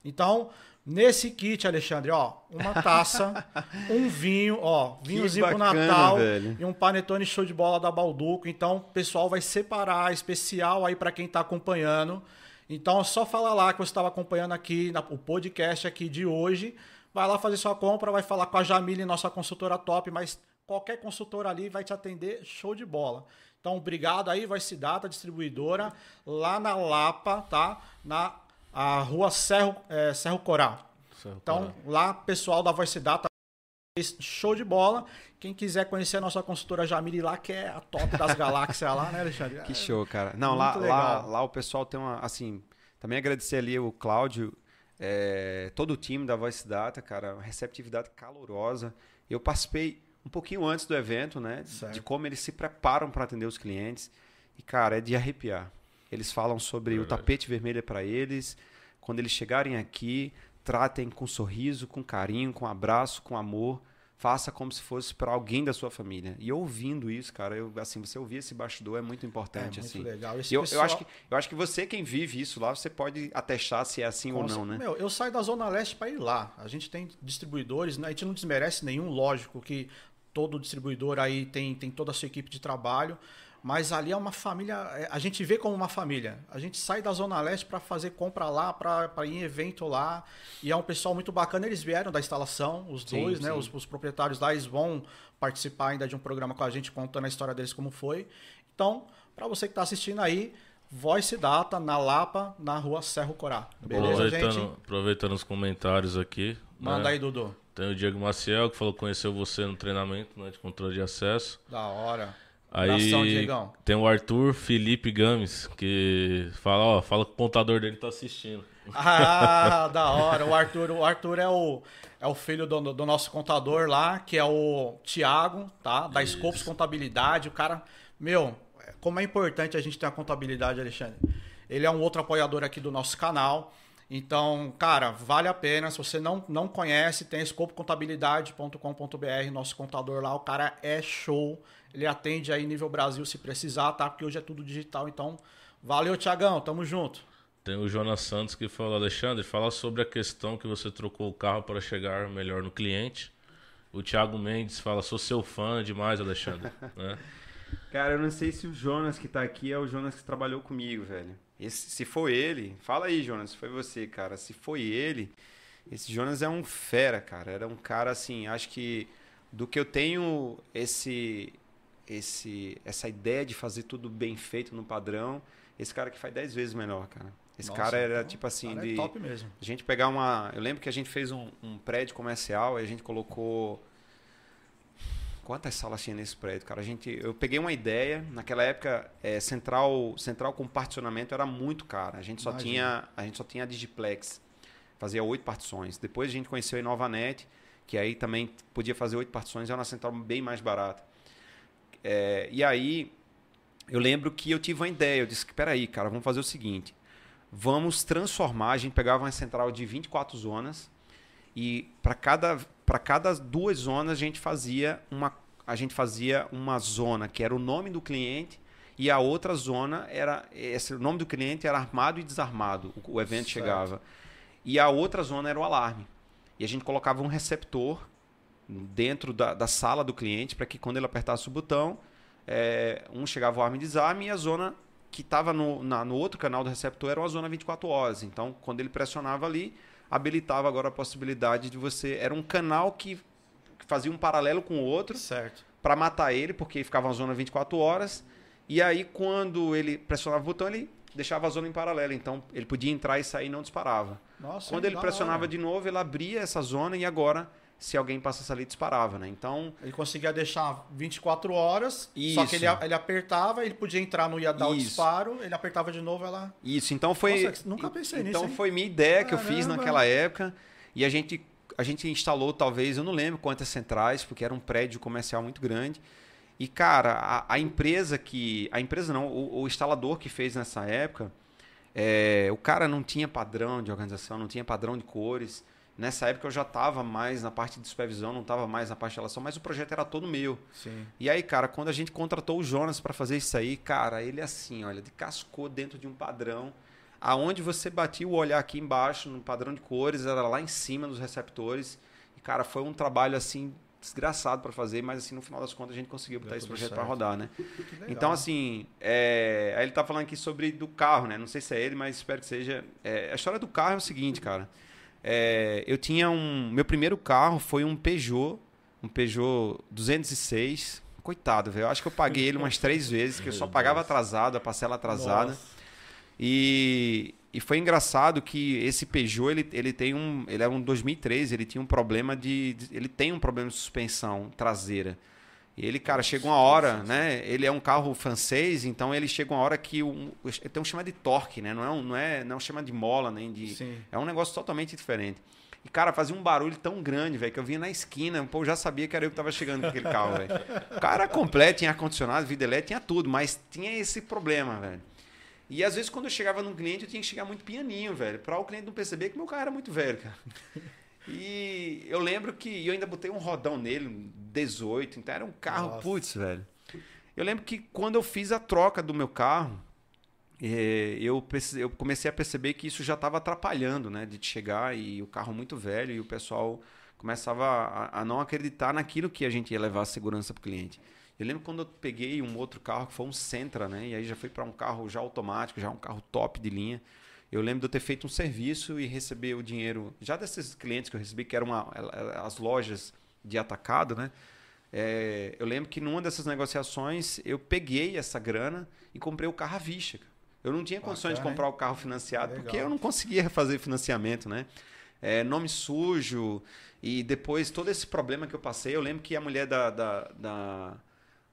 Speaker 1: Então, nesse kit, Alexandre, ó, uma taça, um vinho, ó, vinhozinho pro Natal
Speaker 3: velho.
Speaker 1: e um panetone show de bola da Balduco. Então, o pessoal vai separar especial aí para quem tá acompanhando. Então, só falar lá que você estava acompanhando aqui na- o podcast aqui de hoje. Vai lá fazer sua compra, vai falar com a Jamile, nossa consultora top, mas qualquer consultora ali vai te atender show de bola. Então, obrigado aí, vai se data distribuidora lá na Lapa, tá? Na a rua Serro, é, Serro Coral. Então, lá, pessoal da Voice Data, show de bola. Quem quiser conhecer a nossa consultora Jamile lá, que é a top das galáxias lá, né, Alexandre?
Speaker 3: Que show, cara. Não, lá, lá, lá o pessoal tem uma. Assim, também agradecer ali o Cláudio, é, todo o time da Voice Data, cara, uma receptividade calorosa. Eu participei um pouquinho antes do evento, né?
Speaker 1: Certo.
Speaker 3: De como eles se preparam para atender os clientes. E, cara, é de arrepiar. Eles falam sobre o
Speaker 2: Verdade.
Speaker 3: tapete vermelho é para eles. Quando eles chegarem aqui, tratem com sorriso, com carinho, com abraço, com amor. Faça como se fosse para alguém da sua família. E ouvindo isso, cara, eu, assim, você ouvir esse bastidor é muito
Speaker 1: É
Speaker 3: importante,
Speaker 1: muito
Speaker 3: assim.
Speaker 1: legal. Esse
Speaker 3: Eu, eu,
Speaker 1: pessoal-
Speaker 3: acho que, eu acho que você, quem vive isso lá, você pode atestar se é assim ou
Speaker 1: Com
Speaker 3: não,
Speaker 1: cer-
Speaker 3: né?
Speaker 1: Meu, eu saio da Zona Leste para ir lá. A gente tem distribuidores, né? a gente não desmerece nenhum, lógico que todo distribuidor aí tem, tem toda a sua equipe de trabalho, mas ali é uma família, é, a gente vê como uma família. A gente sai da Zona Leste para fazer compra lá, para ir em evento lá, e é um pessoal muito bacana. Eles vieram da instalação, os
Speaker 3: Sim,
Speaker 1: dois, né?
Speaker 3: sim.
Speaker 1: Os, os proprietários lá, eles vão participar ainda de um programa com a gente, contando a história deles como foi. Então, para você que está assistindo aí, Voice Data, na Lapa, na rua Serro Corá. Beleza,
Speaker 2: aproveitando,
Speaker 1: gente?
Speaker 2: aproveitando os comentários aqui.
Speaker 1: Manda
Speaker 2: né?
Speaker 1: aí, Dudu.
Speaker 2: Tem o Diego Maciel, que falou que conheceu você no treinamento né, de controle de acesso.
Speaker 1: Da hora.
Speaker 2: Aí tem o Arthur Felipe Games, que fala, ó, fala que o contador dele tá assistindo.
Speaker 1: Ah, da hora. O Arthur, o Arthur é o, é o filho do, do nosso contador lá, que é o Thiago, tá? Da Scopes Contabilidade. O cara, meu, como é importante a gente ter a contabilidade, Alexandre. Ele é um outro apoiador aqui do nosso canal. Então, cara, vale a pena. Se você não, não conhece, tem escopocontabilidade.com.br, nosso contador lá. O cara é show. Ele atende aí nível Brasil se precisar, tá? Porque hoje é tudo digital. Então, valeu, Tiagão. Tamo junto.
Speaker 2: Tem o Jonas Santos que falou, Alexandre, fala sobre a questão que você trocou o carro para chegar melhor no cliente. O Thiago Mendes fala, sou seu fã demais, Alexandre. né?
Speaker 3: Cara, eu não sei se o Jonas que tá aqui é o Jonas que trabalhou comigo, velho. Esse, se for ele, fala aí, Jonas, se foi você, cara. Se foi ele, esse Jonas é um fera, cara. Era um cara assim, acho que do que eu tenho esse esse essa ideia de fazer tudo bem feito no padrão, esse cara que faz 10 vezes melhor, cara. Esse
Speaker 1: Nossa,
Speaker 3: cara era
Speaker 1: então,
Speaker 3: tipo assim
Speaker 1: cara
Speaker 3: de
Speaker 1: é top mesmo.
Speaker 3: a gente pegar uma. Eu lembro que a gente fez um, um prédio comercial e a gente colocou. Quantas salas tinha nesse prédio, cara? A gente, eu peguei uma ideia. Naquela época, é, central, central com particionamento era muito caro. A gente só
Speaker 1: Imagina.
Speaker 3: tinha, a gente só tinha a Digiplex. Fazia oito partições. Depois a gente conheceu a Inovanet, que aí também podia fazer oito partições. Era uma central bem mais barata. É, e aí eu lembro que eu tive uma ideia. Eu disse: peraí, cara, vamos fazer o seguinte vamos transformar. A gente pegava uma central de 24 zonas e para cada, para cada duas zonas a gente fazia uma a gente fazia uma zona que era o nome do cliente e a outra zona era esse o nome do cliente era armado e desarmado. O, o evento
Speaker 1: Certo.
Speaker 3: chegava e a outra zona era o alarme. E a gente colocava um receptor dentro da, da sala do cliente para que quando ele apertasse o botão, é, um chegava o arma e desarme e a zona que estava no, na- no outro canal do receptor era uma zona 24 horas. Então, quando ele pressionava ali, habilitava agora a possibilidade de você. Era um canal que, fazia um paralelo com o outro
Speaker 1: Certo.
Speaker 3: para matar ele, porque ficava uma zona 24 horas. E aí, quando ele pressionava o botão, ele deixava a zona em paralelo. Então, ele podia entrar e sair e não disparava.
Speaker 1: Nossa,
Speaker 3: Quando ele pressionava
Speaker 1: hora.
Speaker 3: de novo, ele abria essa zona e agora, se alguém passasse ali, disparava, né? Então,
Speaker 1: Ele conseguia deixar 24 horas, só
Speaker 3: Isso.
Speaker 1: que ele, ele apertava, ele podia entrar, não ia dar o disparo, ele apertava de novo, ela...
Speaker 3: Isso, então foi.
Speaker 1: Nossa, nunca pensei
Speaker 3: então
Speaker 1: nisso, hein?
Speaker 3: foi minha ideia que eu fiz
Speaker 1: Caramba.
Speaker 3: naquela época. E a gente, a gente instalou, talvez, eu não lembro quantas centrais, porque era um prédio comercial muito grande. E, cara, a, a empresa que. A empresa não, o, o instalador que fez nessa época, é, o cara não tinha padrão de organização, não tinha padrão de cores. Nessa época eu já estava mais na parte de supervisão, não estava mais na parte de relação, mas o projeto era todo meu.
Speaker 1: Sim.
Speaker 3: E aí, cara, quando a gente contratou o Jonas para fazer isso aí, cara, ele assim, olha, de cascou dentro de um padrão. Aonde você batia o olhar aqui embaixo, no padrão de cores, era lá em cima dos receptores. E, cara, foi um trabalho assim desgraçado para fazer, mas assim, no final das contas a gente conseguiu botar esse projeto para rodar, né? Então, assim, é... aí ele tá falando aqui sobre do carro, né? Não sei se é ele, mas espero que seja. É, A história do carro é o seguinte, cara. É, Eu tinha um. Meu primeiro carro foi um Peugeot, um Peugeot 206. Coitado, velho. Eu acho que eu paguei ele umas três vezes, que eu só pagava atrasado, a parcela atrasada.
Speaker 1: Nossa.
Speaker 3: E, e foi engraçado que esse Peugeot, ele, ele tem um. Ele é um 2003, ele tinha um problema de- Ele tem um problema de suspensão traseira. E ele, cara, chega uma hora, né? Ele é um carro francês, então ele chega uma hora que um, tem um chama de torque, né? Não é um, não é, não chama de mola, nem de.
Speaker 1: Sim.
Speaker 3: É um negócio totalmente diferente. E, cara, fazia um barulho tão grande, velho, que eu vinha na esquina, o povo já sabia que era eu que tava chegando com aquele carro, velho. O carro era completo, tinha ar-condicionado, vida elétrica, tinha tudo, mas tinha esse problema, velho. E às vezes quando eu chegava num cliente, eu tinha que chegar muito pianinho, velho, para o cliente não perceber que meu carro era muito velho, cara. E eu lembro que eu ainda botei um rodão nele, um 18, então era um carro,
Speaker 1: Nossa.
Speaker 3: putz, velho. Eu lembro que quando eu fiz a troca do meu carro, eh, eu, comecei a perceber que isso já estava atrapalhando, né? De chegar e o carro muito velho e o pessoal começava a, a não acreditar naquilo que a gente ia levar a segurança para o cliente. Eu lembro quando eu peguei um outro carro que foi um Sentra, né? E aí já fui para um carro já automático, já um carro top de linha. Eu lembro de eu ter feito um serviço e receber o dinheiro já desses clientes que eu recebi, que eram uma- as lojas de atacado, né? É, eu lembro que numa dessas negociações eu peguei essa grana e comprei o carro à vista. Eu não tinha condições
Speaker 1: Bacana,
Speaker 3: de comprar o carro financiado,
Speaker 1: Legal.
Speaker 3: porque eu não conseguia fazer financiamento, né? É, nome sujo, e depois todo esse problema que eu passei, eu lembro que a mulher da, da, da,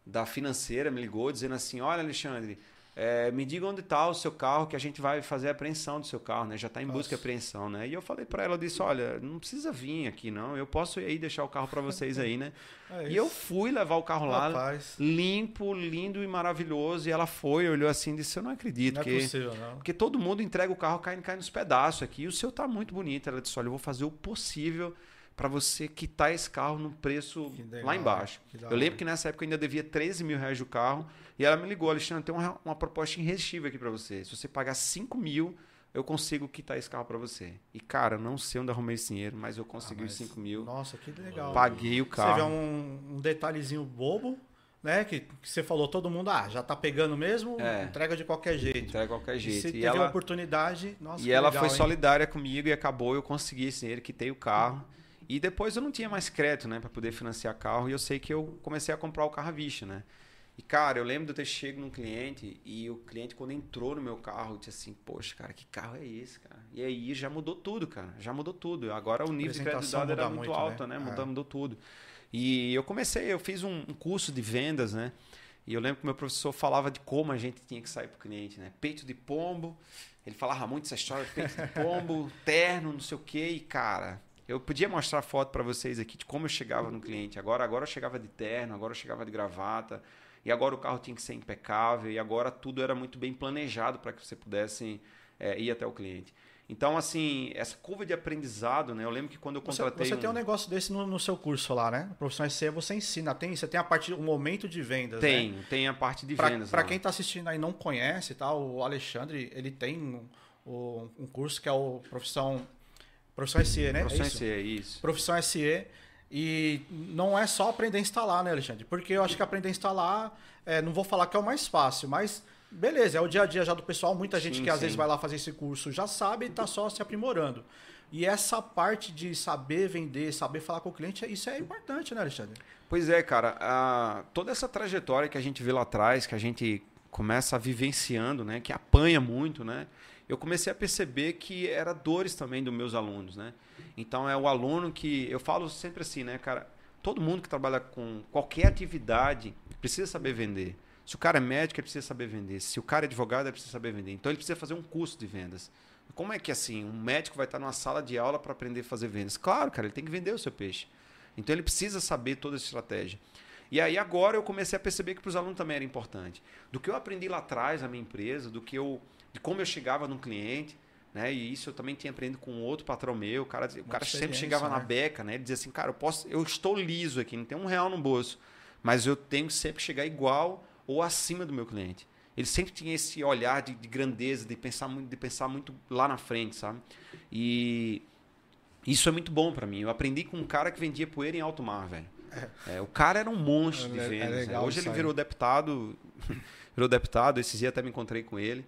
Speaker 3: da financeira me ligou dizendo assim: Olha, Alexandre, é, me diga onde está o seu carro, que a gente vai fazer a apreensão do seu carro, né? Já está em busca de
Speaker 1: Nossa.
Speaker 3: apreensão, né? E eu falei para ela, eu disse, olha, não precisa vir aqui, não. Eu posso ir aí deixar o carro para vocês aí, né?
Speaker 1: É
Speaker 3: e eu fui levar o carro lá,
Speaker 1: Rapaz,
Speaker 3: limpo, lindo e maravilhoso. E ela foi, olhou assim e disse, eu não acredito
Speaker 1: não é
Speaker 3: que...
Speaker 1: possível, não.
Speaker 3: Porque todo mundo entrega o carro, cai, cai nos pedaços aqui. E o seu tá muito bonito. Ela disse, olha, eu vou fazer o possível para você quitar esse carro no preço
Speaker 1: legal,
Speaker 3: lá embaixo. Eu lembro que nessa época eu ainda devia 13 mil reais do carro. E ela me ligou, Alexandre, tem uma, uma proposta irresistível aqui para você. Se você pagar 5 mil, eu consigo quitar esse carro para você. E, cara, não sei onde arrumei esse dinheiro, mas eu consegui
Speaker 1: Ah,
Speaker 3: os
Speaker 1: mas-
Speaker 3: 5 mil.
Speaker 1: Nossa, que legal.
Speaker 3: Paguei o
Speaker 1: Você vê
Speaker 3: carro.
Speaker 1: um, um detalhezinho bobo, né? Que, que você falou, todo mundo, ah, já tá pegando mesmo,
Speaker 3: É.
Speaker 1: entrega de qualquer jeito.
Speaker 3: Entrega de qualquer
Speaker 1: E
Speaker 3: jeito.
Speaker 1: você
Speaker 3: E
Speaker 1: teve a
Speaker 3: ela,
Speaker 1: oportunidade. Nossa,
Speaker 3: E ela
Speaker 1: legal,
Speaker 3: foi
Speaker 1: hein?
Speaker 3: solidária comigo e acabou, eu consegui esse dinheiro, quitei o carro. E depois eu não tinha mais crédito, né, para poder financiar carro. E eu sei que eu comecei a comprar o carro à vista, né. E, cara, eu lembro de eu ter chego num cliente e o cliente, quando entrou no meu carro, disse assim: Poxa, cara, que carro é esse, cara? E aí já mudou tudo, cara. Já mudou tudo. Agora o nível de credibilidade era muito,
Speaker 1: muito,
Speaker 3: alto,
Speaker 1: né?
Speaker 3: né?
Speaker 1: É.
Speaker 3: Mudou, mudou tudo. E eu comecei, eu fiz um, um curso de vendas, né? E eu lembro que meu professor falava de como a gente tinha que sair para o cliente, né? Peito de pombo. Ele falava muito essa história, peito de pombo, terno, não sei o quê. E, cara, eu podia mostrar foto para vocês aqui de como eu chegava no cliente. Agora, agora eu chegava de terno, agora eu chegava de gravata. E agora o carro tinha que ser impecável. E agora tudo era muito bem planejado para que você pudesse é, ir até o cliente. Então, assim, essa curva de aprendizado, né? Eu lembro que quando eu
Speaker 1: Você,
Speaker 3: contratei.
Speaker 1: você tem um negócio desse no, no seu curso lá, né? Profissão SE você ensina. Tem, você tem a parte, o momento de vendas, né?
Speaker 3: Tem, tem a parte de
Speaker 1: Pra,
Speaker 3: vendas.
Speaker 1: pra
Speaker 3: lá.
Speaker 1: quem tá assistindo aí e não conhece, tá? O Alexandre, ele tem um, um- um curso que é o Profissão, Profissão SE, né?
Speaker 3: Profissão
Speaker 1: é isso?
Speaker 3: SE, é isso.
Speaker 1: Profissão SE. E não é só aprender a instalar, né, Alexandre? Porque eu acho que aprender a instalar, é, não vou falar que é o mais fácil, mas beleza, é o dia a dia já do pessoal. Muita gente
Speaker 3: Sim,
Speaker 1: que às
Speaker 3: sim.
Speaker 1: vezes vai lá fazer esse curso já sabe e tá só se aprimorando. E essa parte de saber vender, saber falar com o cliente, isso é importante, né, Alexandre?
Speaker 3: Pois é, cara. a- toda essa trajetória que a gente vê lá atrás, que a gente começa vivenciando, né? Que apanha muito, né? Eu comecei a perceber que era dores também dos meus alunos, né? Então é o aluno que eu falo sempre assim, né, cara? Todo mundo que trabalha com qualquer atividade precisa saber vender. Se o cara é médico, ele precisa saber vender. Se o cara é advogado, ele precisa saber vender. Então ele precisa fazer um curso de vendas. Como é que assim, um médico vai estar numa sala de aula para aprender a fazer vendas? Claro, cara, ele tem que vender o seu peixe. Então ele precisa saber toda essa estratégia. E aí agora eu comecei a perceber que para os alunos também era importante. Do que eu aprendi lá atrás na minha empresa, do que eu, de como eu chegava num cliente, né? E isso eu também tinha aprendido com outro patrão meu. O cara, o cara sempre chegava na
Speaker 1: né?
Speaker 3: beca, né? Ele dizia assim, cara, eu posso, eu estou liso aqui, não tem um real no bolso, mas eu tenho que sempre chegar igual ou acima do meu cliente. Ele sempre tinha esse olhar de, de grandeza, de pensar muito, de pensar muito lá na frente, sabe? E isso é muito bom para mim. Eu aprendi com um cara que vendia poeira em alto mar, velho. É, o cara era um monstro de
Speaker 1: É- é
Speaker 3: vendas. né?
Speaker 1: legal
Speaker 3: Hoje ele virou deputado, virou deputado. Esses dias até me encontrei com ele,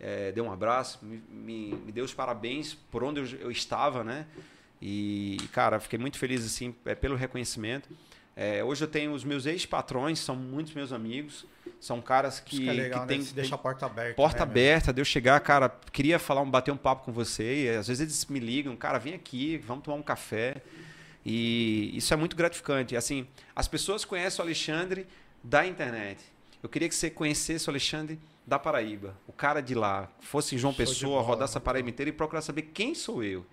Speaker 3: é, deu um abraço, me, me, me deu os parabéns por onde eu, eu estava, né? E, cara, fiquei muito feliz assim é, pelo reconhecimento. É, hoje eu tenho os meus ex-patrões, são muitos meus amigos, são caras
Speaker 1: Isso
Speaker 3: que,
Speaker 1: que é legal,
Speaker 3: que
Speaker 1: né? Se deixa a porta aberta.
Speaker 3: porta
Speaker 1: né,
Speaker 3: aberta, de eu chegar, cara, queria falar, um, bater um papo com você, e às vezes eles me ligam, cara, vem aqui, vamos tomar um café. E isso é muito gratificante. Assim, as pessoas conhecem o Alexandre da internet. Eu queria que você conhecesse o Alexandre da Paraíba, o cara de lá, fosse João
Speaker 1: Show
Speaker 3: Pessoa, rodasse a
Speaker 1: muito
Speaker 3: Paraíba inteira e procurar saber quem sou eu.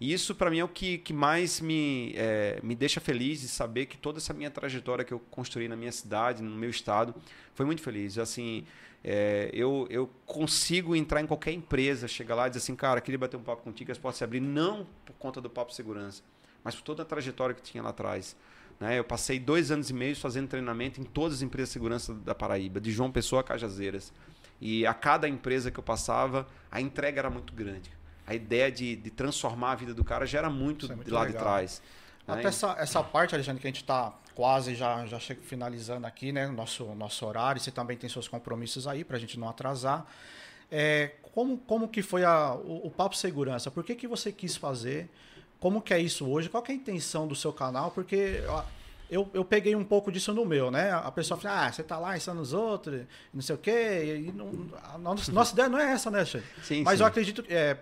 Speaker 3: E isso, para mim, é o que, que mais me, é, me deixa feliz de saber que toda essa minha trajetória que eu construí na minha cidade, no meu estado, foi muito feliz. Assim, é, eu, eu consigo entrar em qualquer empresa, chegar lá e dizer assim, cara, queria bater um papo contigo, as portas se abrir, não por conta do papo segurança, mas por toda a trajetória que tinha lá atrás. Né? Eu passei dois anos e meio fazendo treinamento em todas as empresas de segurança da Paraíba, de João Pessoa a Cajazeiras. E a cada empresa que eu passava, a entrega era muito grande. A ideia de, de transformar a vida do cara já era muito,
Speaker 1: é muito
Speaker 3: de lá de
Speaker 1: legal.
Speaker 3: trás. né?
Speaker 1: Até essa, essa parte, Alexandre, que a gente está quase já, já finalizando aqui, né? Nosso, nosso horário. Você também tem seus compromissos aí para a gente não atrasar. É, como, como que foi a, o, o Papo Segurança? Por que, que você quis fazer? Como que é isso hoje? Qual que é a intenção do seu canal? Porque eu, eu peguei um pouco disso no meu, né? A pessoa fala, ah, você tá lá ensinando os outros, não sei o quê. E não, a nossa, nossa ideia não é essa, né, Xande?
Speaker 3: Sim,
Speaker 1: Mas
Speaker 3: sim.
Speaker 1: eu acredito, é,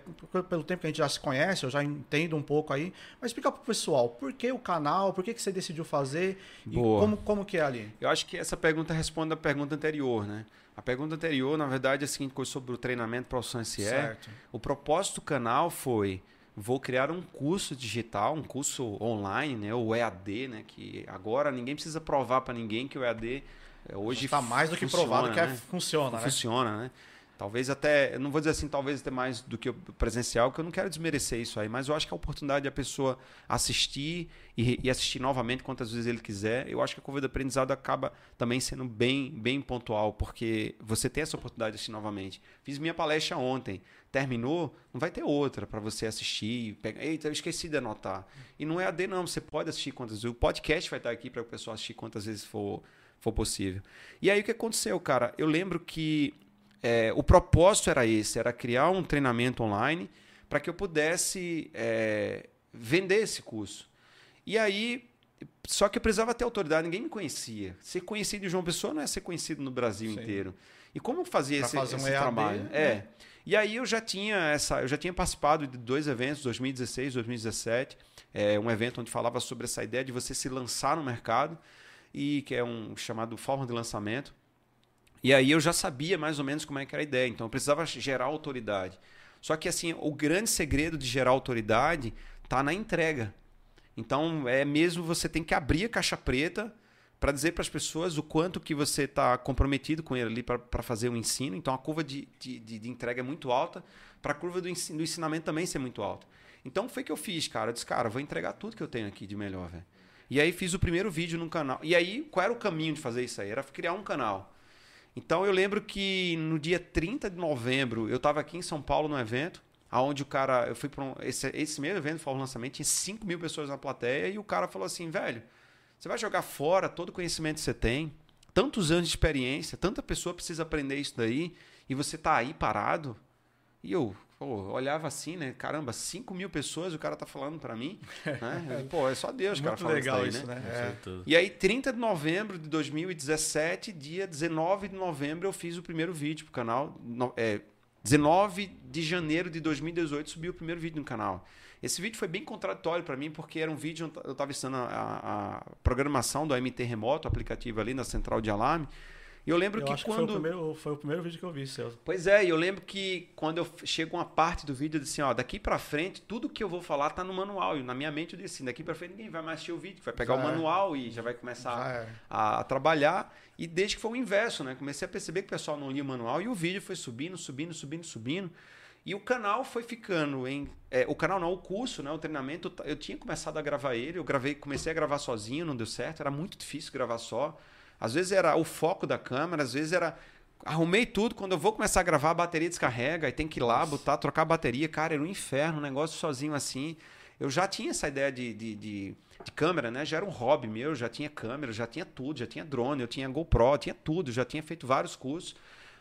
Speaker 1: pelo tempo que a gente já se conhece, eu já entendo um pouco aí. Mas explica pro pessoal, por que o canal, por que, que você decidiu fazer e
Speaker 3: Boa.
Speaker 1: como, como que é ali?
Speaker 3: Eu acho que essa pergunta responde à pergunta anterior, né? A pergunta anterior, na verdade, é a seguinte coisa sobre o treinamento profissão SE.
Speaker 1: Certo.
Speaker 3: O propósito do canal foi vou criar um curso digital, um curso online, né, o EAD, né, que agora ninguém precisa provar para ninguém que o EAD é, hoje
Speaker 1: Está mais do que
Speaker 3: funciona,
Speaker 1: provado que é,
Speaker 3: né?
Speaker 1: funciona, né?
Speaker 3: funciona, né? Talvez até, eu não vou dizer assim, talvez até mais do que o presencial, que eu não quero desmerecer isso aí, mas eu acho que a oportunidade de a pessoa assistir e, e assistir novamente quantas vezes ele quiser, eu acho que a curva de aprendizado acaba também sendo bem, bem pontual, porque você tem essa oportunidade de assistir novamente. Fiz minha palestra ontem, terminou, não vai ter outra para você assistir, pegar, eita, eu esqueci de anotar. E não é AD não, você pode assistir quantas vezes, o podcast vai estar aqui para o pessoal assistir quantas vezes for, for possível. E aí o que aconteceu, cara? Eu lembro que é, o propósito era esse, era criar um treinamento online para que eu pudesse é, vender esse curso. E aí, só que eu precisava ter autoridade, ninguém me conhecia. Ser conhecido em João Pessoa não é ser conhecido no Brasil
Speaker 1: Sim.
Speaker 3: inteiro. E como eu fazia
Speaker 1: Pra
Speaker 3: esse,
Speaker 1: fazer um
Speaker 3: esse
Speaker 1: EAD,
Speaker 3: trabalho?
Speaker 1: né?
Speaker 3: É. E aí eu já tinha essa, eu já tinha participado de dois eventos, 2016, 2017, é, um evento onde falava sobre essa ideia de você se lançar no mercado e que é um chamado forma de lançamento. E aí eu já sabia mais ou menos como é que era a ideia, então eu precisava gerar autoridade. Só que assim, o grande segredo de gerar autoridade está na entrega. Então é mesmo você tem que abrir a caixa preta para dizer para as pessoas o quanto que você está comprometido com ele ali para fazer o ensino. Então a curva de, de, de- entrega é muito alta, para a curva do, ensi- do ensinamento também ser muito alta. Então foi que eu fiz, cara. Eu disse, cara, vou entregar tudo que eu tenho aqui de melhor, velho. E aí fiz o primeiro vídeo no canal. E aí, qual era o caminho de fazer isso aí? Era criar um canal. Então eu lembro que no dia 30 de novembro eu estava aqui em São Paulo no evento, aonde o cara. Eu fui para um, esse, esse mesmo evento, foi o lançamento, tinha 5 mil pessoas na plateia, e o cara falou assim, velho, você vai jogar fora todo o conhecimento que você tem, tantos anos de experiência, tanta pessoa precisa aprender isso daí, e você tá aí parado. E eu pô, olhava assim, né? Caramba, 5 mil pessoas o cara tá falando para mim. Né? Pô, é só Deus, cara,
Speaker 1: Muito
Speaker 3: falando
Speaker 1: legal
Speaker 3: daí,
Speaker 1: isso, né?
Speaker 2: Com
Speaker 1: É.
Speaker 3: e aí, 30 de novembro de 2017, dia 19 de novembro, eu fiz o primeiro vídeo pro canal. No- é, 19 de janeiro de 2018 subiu o primeiro vídeo no canal. Esse vídeo foi bem contraditório para mim, porque era um vídeo onde eu estava ensinando a, a- a programação do AMT Remoto, o aplicativo ali na central de alarme. E eu lembro
Speaker 1: Eu
Speaker 3: que
Speaker 1: acho
Speaker 3: quando.
Speaker 1: que foi o, primeiro, foi o primeiro vídeo que eu vi seu.
Speaker 3: Pois é, e eu lembro que quando eu chego uma parte do vídeo, eu disse assim, ó, daqui pra frente, tudo que eu vou falar tá no manual. E na minha mente eu disse assim, daqui pra frente ninguém vai mais assistir o vídeo, vai pegar
Speaker 1: Já
Speaker 3: o
Speaker 1: é.
Speaker 3: manual e já vai começar
Speaker 1: Já é.
Speaker 3: a, a trabalhar. E desde que foi o inverso, né? Comecei a perceber que o pessoal não lia o manual e o vídeo foi subindo, subindo, subindo, subindo. E o canal foi ficando em. é, o canal não, o curso, né? O treinamento, eu tinha começado a gravar ele, eu gravei, comecei a gravar sozinho, não deu certo, era muito difícil gravar só. Às vezes era o foco da câmera, às vezes era. Arrumei tudo, quando eu vou começar a gravar, a bateria descarrega, aí tem que ir lá, botar, trocar a bateria. Cara, era um inferno, um negócio sozinho assim. Eu já tinha essa ideia de, de, de, de câmera, né? Já era um hobby meu, já tinha câmera, já tinha tudo, já tinha drone, eu tinha GoPro, tinha tudo, já tinha feito vários cursos.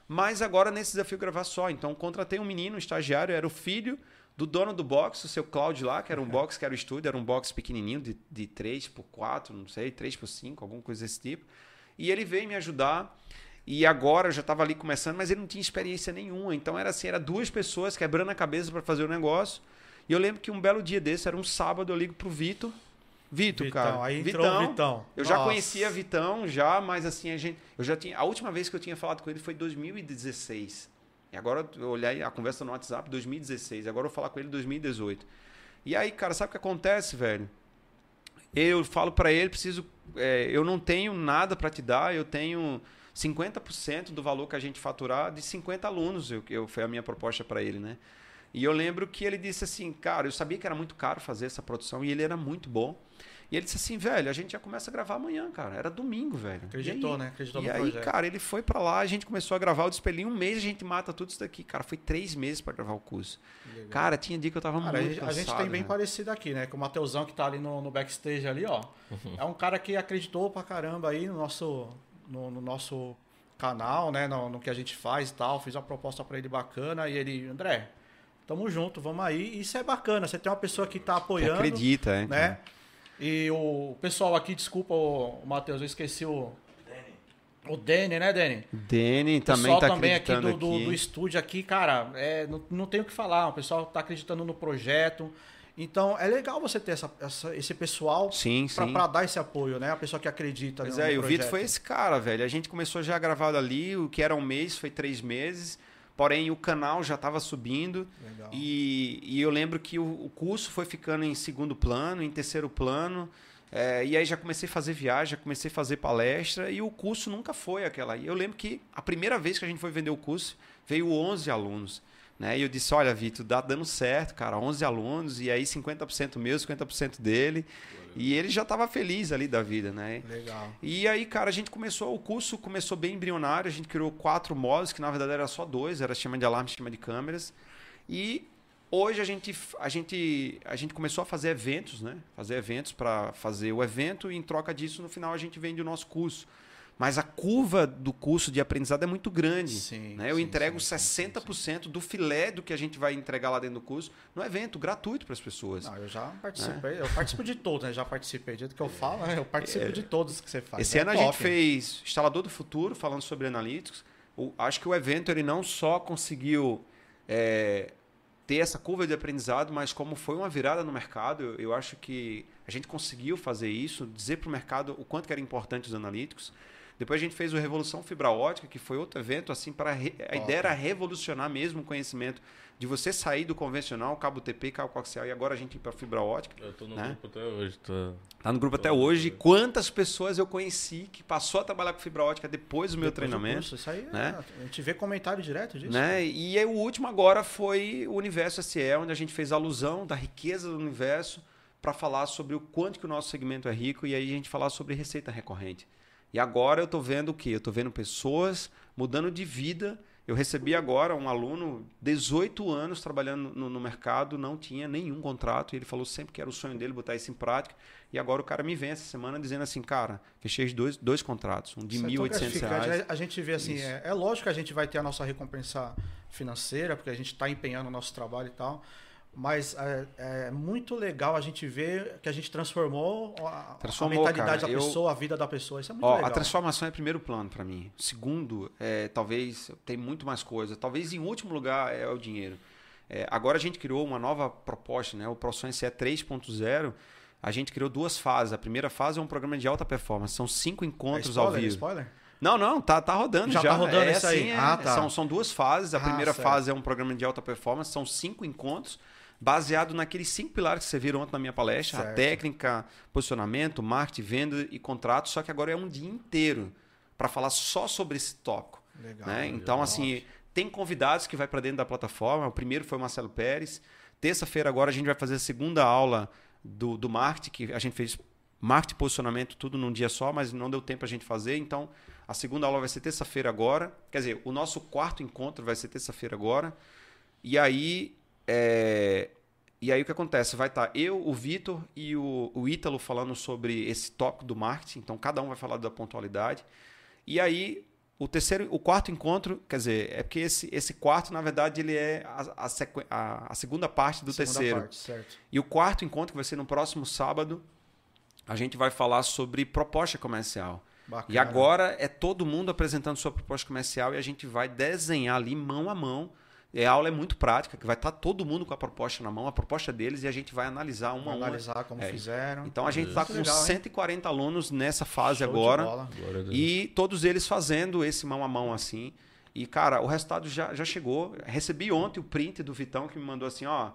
Speaker 3: Mas agora nesse desafio gravar só. Então contratei um menino, um estagiário, era o filho do dono do box, o seu Cláudio lá, que era um box que era o estúdio, era um box pequenininho de, de 3 por 4, não sei, 3 por 5, alguma coisa desse tipo. E ele veio me ajudar. E agora eu já estava ali começando, mas ele não tinha experiência nenhuma. Então era assim, era duas pessoas quebrando a cabeça para fazer o negócio. E eu lembro que um belo dia desse, era um sábado, eu ligo pro Vitor. Vitor,
Speaker 1: Vitão,
Speaker 3: cara.
Speaker 1: aí entrou o Vitão.
Speaker 3: Eu já
Speaker 1: Nossa.
Speaker 3: conhecia Vitão, já, mas assim, a gente. Eu já tinha. A última vez que eu tinha falado com ele foi em 2016. E agora eu olhei a conversa no WhatsApp 2016. Agora eu vou falar com ele em 2018. E aí, cara, sabe o que acontece, velho? Eu falo pra ele, preciso. é, eu não tenho nada pra te dar, eu tenho 50% do valor que a gente faturar de 50 alunos. Eu, eu, foi a minha proposta pra ele, né? E eu lembro que ele disse assim, cara, eu sabia que era muito caro fazer essa produção e ele era muito bom. E ele disse assim, velho, a gente já começa a gravar amanhã, cara. Era domingo, velho.
Speaker 1: Acreditou,
Speaker 3: E aí-
Speaker 1: né? Acreditou
Speaker 3: e
Speaker 1: no
Speaker 3: aí,
Speaker 1: projeto.
Speaker 3: cara, ele foi pra lá, a gente começou a gravar o despelinho. Um mês a gente mata tudo isso daqui. Cara, foi três meses pra gravar o curso.
Speaker 1: Legal.
Speaker 3: Cara, tinha dia que eu tava
Speaker 1: Cara, a
Speaker 3: muito
Speaker 1: gente, a
Speaker 3: cansado.
Speaker 1: gente tem bem
Speaker 3: velho.
Speaker 1: parecido aqui, né? Com o Mateusão que tá ali no, no backstage ali, ó. É um cara que acreditou pra caramba aí no nosso, no, no nosso canal, né? No, no que a gente faz e tal. Fiz uma proposta pra ele bacana e ele, André, tamo junto, vamos aí. Isso é bacana, você tem uma pessoa que tá
Speaker 3: Que
Speaker 1: apoiando,
Speaker 3: acredita, é.
Speaker 1: né? E o pessoal aqui, desculpa, o Matheus, eu esqueci o. O Dene, né, Dene?
Speaker 3: Dene também
Speaker 1: pessoal
Speaker 3: tá
Speaker 1: também aqui
Speaker 3: acreditando
Speaker 1: do, do,
Speaker 3: aqui.
Speaker 1: do estúdio aqui, cara, é, não, não tem o que falar. O pessoal tá acreditando no projeto. Então é legal você ter essa, essa- esse pessoal
Speaker 3: Sim,
Speaker 1: pra,
Speaker 3: sim.
Speaker 1: pra dar esse apoio, né? A pessoa que acredita
Speaker 3: Pois
Speaker 1: no,
Speaker 3: é,
Speaker 1: no
Speaker 3: e o. Vitor foi esse cara, velho. A gente começou já gravado ali, o que era um mês foi três meses. Porém, o canal já estava subindo. E, e eu lembro que o, o curso foi ficando em segundo plano, em terceiro plano. É, e aí já comecei a fazer viagem, já comecei a fazer palestra. E o curso nunca foi aquela. Eu lembro que a primeira vez que a gente foi vender o curso, veio 11 alunos. Né? E eu disse, olha, Vitor, dá dando certo, cara, 11 alunos, e aí 50% meu, 50% dele. E ele já estava feliz ali da vida, né?
Speaker 1: Legal.
Speaker 3: E aí, cara, a gente começou, o curso começou bem embrionário, a gente criou quatro módulos, que na verdade era só dois, era sistema de alarme sistema de câmeras. E hoje a gente, a gente, a gente começou a fazer eventos, né? Fazer eventos para fazer o evento e em troca disso, no final, a gente vende o nosso curso. Mas a curva do curso de aprendizado é muito grande.
Speaker 1: Sim,
Speaker 3: né? Eu
Speaker 1: sim,
Speaker 3: entrego
Speaker 1: sim, sim,
Speaker 3: 60% do filé do que a gente vai entregar lá dentro do curso no evento, gratuito para as pessoas.
Speaker 1: Não, eu já participei, eu participo de todos, né? Já participei. Do jeito que eu falo, né? eu participo de todos que você faz.
Speaker 3: Esse
Speaker 1: É
Speaker 3: ano a
Speaker 1: top.
Speaker 3: gente fez Instalador do Futuro, falando sobre analytics. O- acho que o evento ele não só conseguiu é, ter essa curva de aprendizado, mas como foi uma virada no mercado, eu, eu acho que a gente conseguiu fazer isso, dizer para o mercado o quanto que era importante os analíticos. Depois a gente fez o Revolução Fibra Ótica, que foi outro evento assim para re- a ideia era revolucionar mesmo o conhecimento de você sair do convencional, cabo TP, cabo coaxial e agora a gente ir para fibra ótica.
Speaker 2: Eu tô no
Speaker 3: Né?
Speaker 2: grupo até hoje. Tá...
Speaker 3: Tá no grupo até
Speaker 2: Top,
Speaker 3: hoje.
Speaker 2: né?
Speaker 3: Quantas pessoas eu conheci que passou a trabalhar com fibra ótica depois do meu
Speaker 1: Depois do
Speaker 3: treinamento?
Speaker 1: curso, Isso aí,
Speaker 3: né?
Speaker 1: é, a gente vê comentário direto disso.
Speaker 3: Né? E aí, o último agora foi o Universo SE, onde a gente fez alusão da riqueza do universo para falar sobre o quanto que o nosso segmento é rico e aí a gente falar sobre receita recorrente. E agora eu estou vendo o quê? Eu estou vendo pessoas mudando de vida. Eu recebi agora um aluno, 18 anos trabalhando no, no mercado, não tinha nenhum contrato, e ele falou sempre que era o sonho dele botar isso em prática. E agora o cara me vem essa semana dizendo assim, cara, fechei dois, dois contratos, um de
Speaker 1: é
Speaker 3: R$
Speaker 1: tão
Speaker 3: 1.800
Speaker 1: gratificante.
Speaker 3: reais.
Speaker 1: A gente vê assim, é, é lógico que a gente vai ter a nossa recompensa financeira, porque a gente está empenhando o nosso trabalho e tal. Mas é, é muito legal a gente ver que a gente transformou a,
Speaker 3: Transformou,
Speaker 1: a mentalidade
Speaker 3: cara.
Speaker 1: da
Speaker 3: Eu-
Speaker 1: pessoa, a vida da pessoa. Isso é muito
Speaker 3: Ó,
Speaker 1: legal.
Speaker 3: a transformação é primeiro plano para mim. Segundo, é, talvez tem muito mais coisa. Talvez em último lugar é o dinheiro. É, agora a gente criou uma nova proposta, né? O ProSon SE 3.0. A gente criou duas fases. A primeira fase é um programa de alta performance. São cinco
Speaker 1: É
Speaker 3: encontros
Speaker 1: spoiler,
Speaker 3: ao vivo.
Speaker 1: spoiler?
Speaker 3: Não, não, tá, tá rodando já.
Speaker 1: Já tá rodando
Speaker 3: é
Speaker 1: isso aí?
Speaker 3: assim, é.
Speaker 1: Ah, tá.
Speaker 3: são, são duas fases. A
Speaker 1: Ah,
Speaker 3: primeira
Speaker 1: certo.
Speaker 3: fase é um programa de alta performance, são cinco encontros, baseado naqueles cinco pilares que você viram ontem na minha palestra: a
Speaker 1: Certo.
Speaker 3: técnica, posicionamento, marketing, venda e contrato. Só que agora é um dia inteiro para falar só sobre esse tópico.
Speaker 1: Legal.
Speaker 3: né? Então, assim, tem convidados que vai para dentro da plataforma. O primeiro foi o Marcelo Pérez. Terça-feira agora a gente vai fazer a segunda aula do, do marketing, que a gente fez marketing e posicionamento tudo num dia só, mas não deu tempo a gente fazer. Então, a segunda aula vai ser terça-feira agora. Quer dizer, o nosso quarto encontro vai ser terça-feira agora. E aí, é, e aí o que acontece? Vai estar eu, o Vitor e o, o Ítalo falando sobre esse tópico do marketing. Então, cada um vai falar da pontualidade. E aí, o terceiro, o quarto encontro, quer dizer, é porque esse, esse quarto, na verdade, ele é a, a, a- segunda parte do
Speaker 1: Segunda
Speaker 3: terceiro.
Speaker 1: parte.
Speaker 3: E o quarto encontro, que vai ser no próximo sábado, a gente vai falar sobre proposta comercial.
Speaker 1: Bacana.
Speaker 3: E agora é todo mundo apresentando sua proposta comercial e a gente vai desenhar ali mão a mão. E a aula é muito prática, que vai estar todo mundo com a proposta na mão, a proposta deles, e a gente vai analisar uma a uma.
Speaker 1: analisar como
Speaker 3: É.
Speaker 1: fizeram.
Speaker 3: Então a gente está
Speaker 1: Muito
Speaker 3: com
Speaker 1: legal, hein?
Speaker 3: 140 alunos nessa fase
Speaker 1: Show
Speaker 3: agora. E todos eles fazendo esse mão a mão assim. E, cara, o resultado já, já chegou. Recebi ontem o print do Vitão que me mandou assim: ó,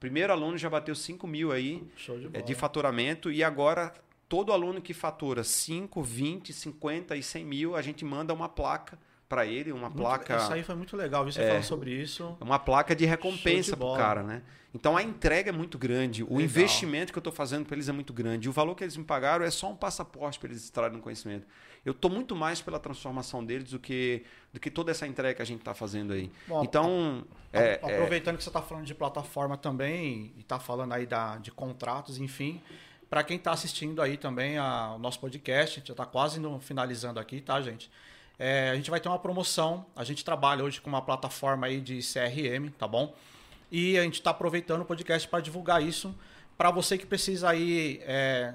Speaker 3: primeiro aluno já bateu 5 mil aí
Speaker 1: Show de
Speaker 3: é,
Speaker 1: bola.
Speaker 3: de faturamento. E agora, todo aluno que fatura 5, 20, 50 e 100 mil, a gente manda uma placa para ele, uma
Speaker 1: Muito-
Speaker 3: placa.
Speaker 1: Isso aí foi muito legal, você
Speaker 3: É.
Speaker 1: falando sobre isso.
Speaker 3: Uma placa de recompensa pro
Speaker 1: bola.
Speaker 3: cara, né? Então a entrega é muito grande, o
Speaker 1: Legal.
Speaker 3: investimento que eu estou fazendo para eles é muito grande. E o valor que eles me pagaram é só um passaporte para eles extraírem conhecimento. Eu estou muito mais pela transformação deles do que, do que toda essa entrega que a gente está fazendo aí.
Speaker 1: Bom,
Speaker 3: então, é, é,
Speaker 1: Aproveitando que você está falando de plataforma também e está falando aí da, de contratos, enfim, para quem está assistindo aí também a- o nosso podcast, a gente já está quase no, finalizando aqui, tá, gente? É, a gente vai ter uma promoção. A gente trabalha hoje com uma plataforma aí de CRM, tá bom? E a gente está aproveitando o podcast para divulgar isso para você que precisa aí é,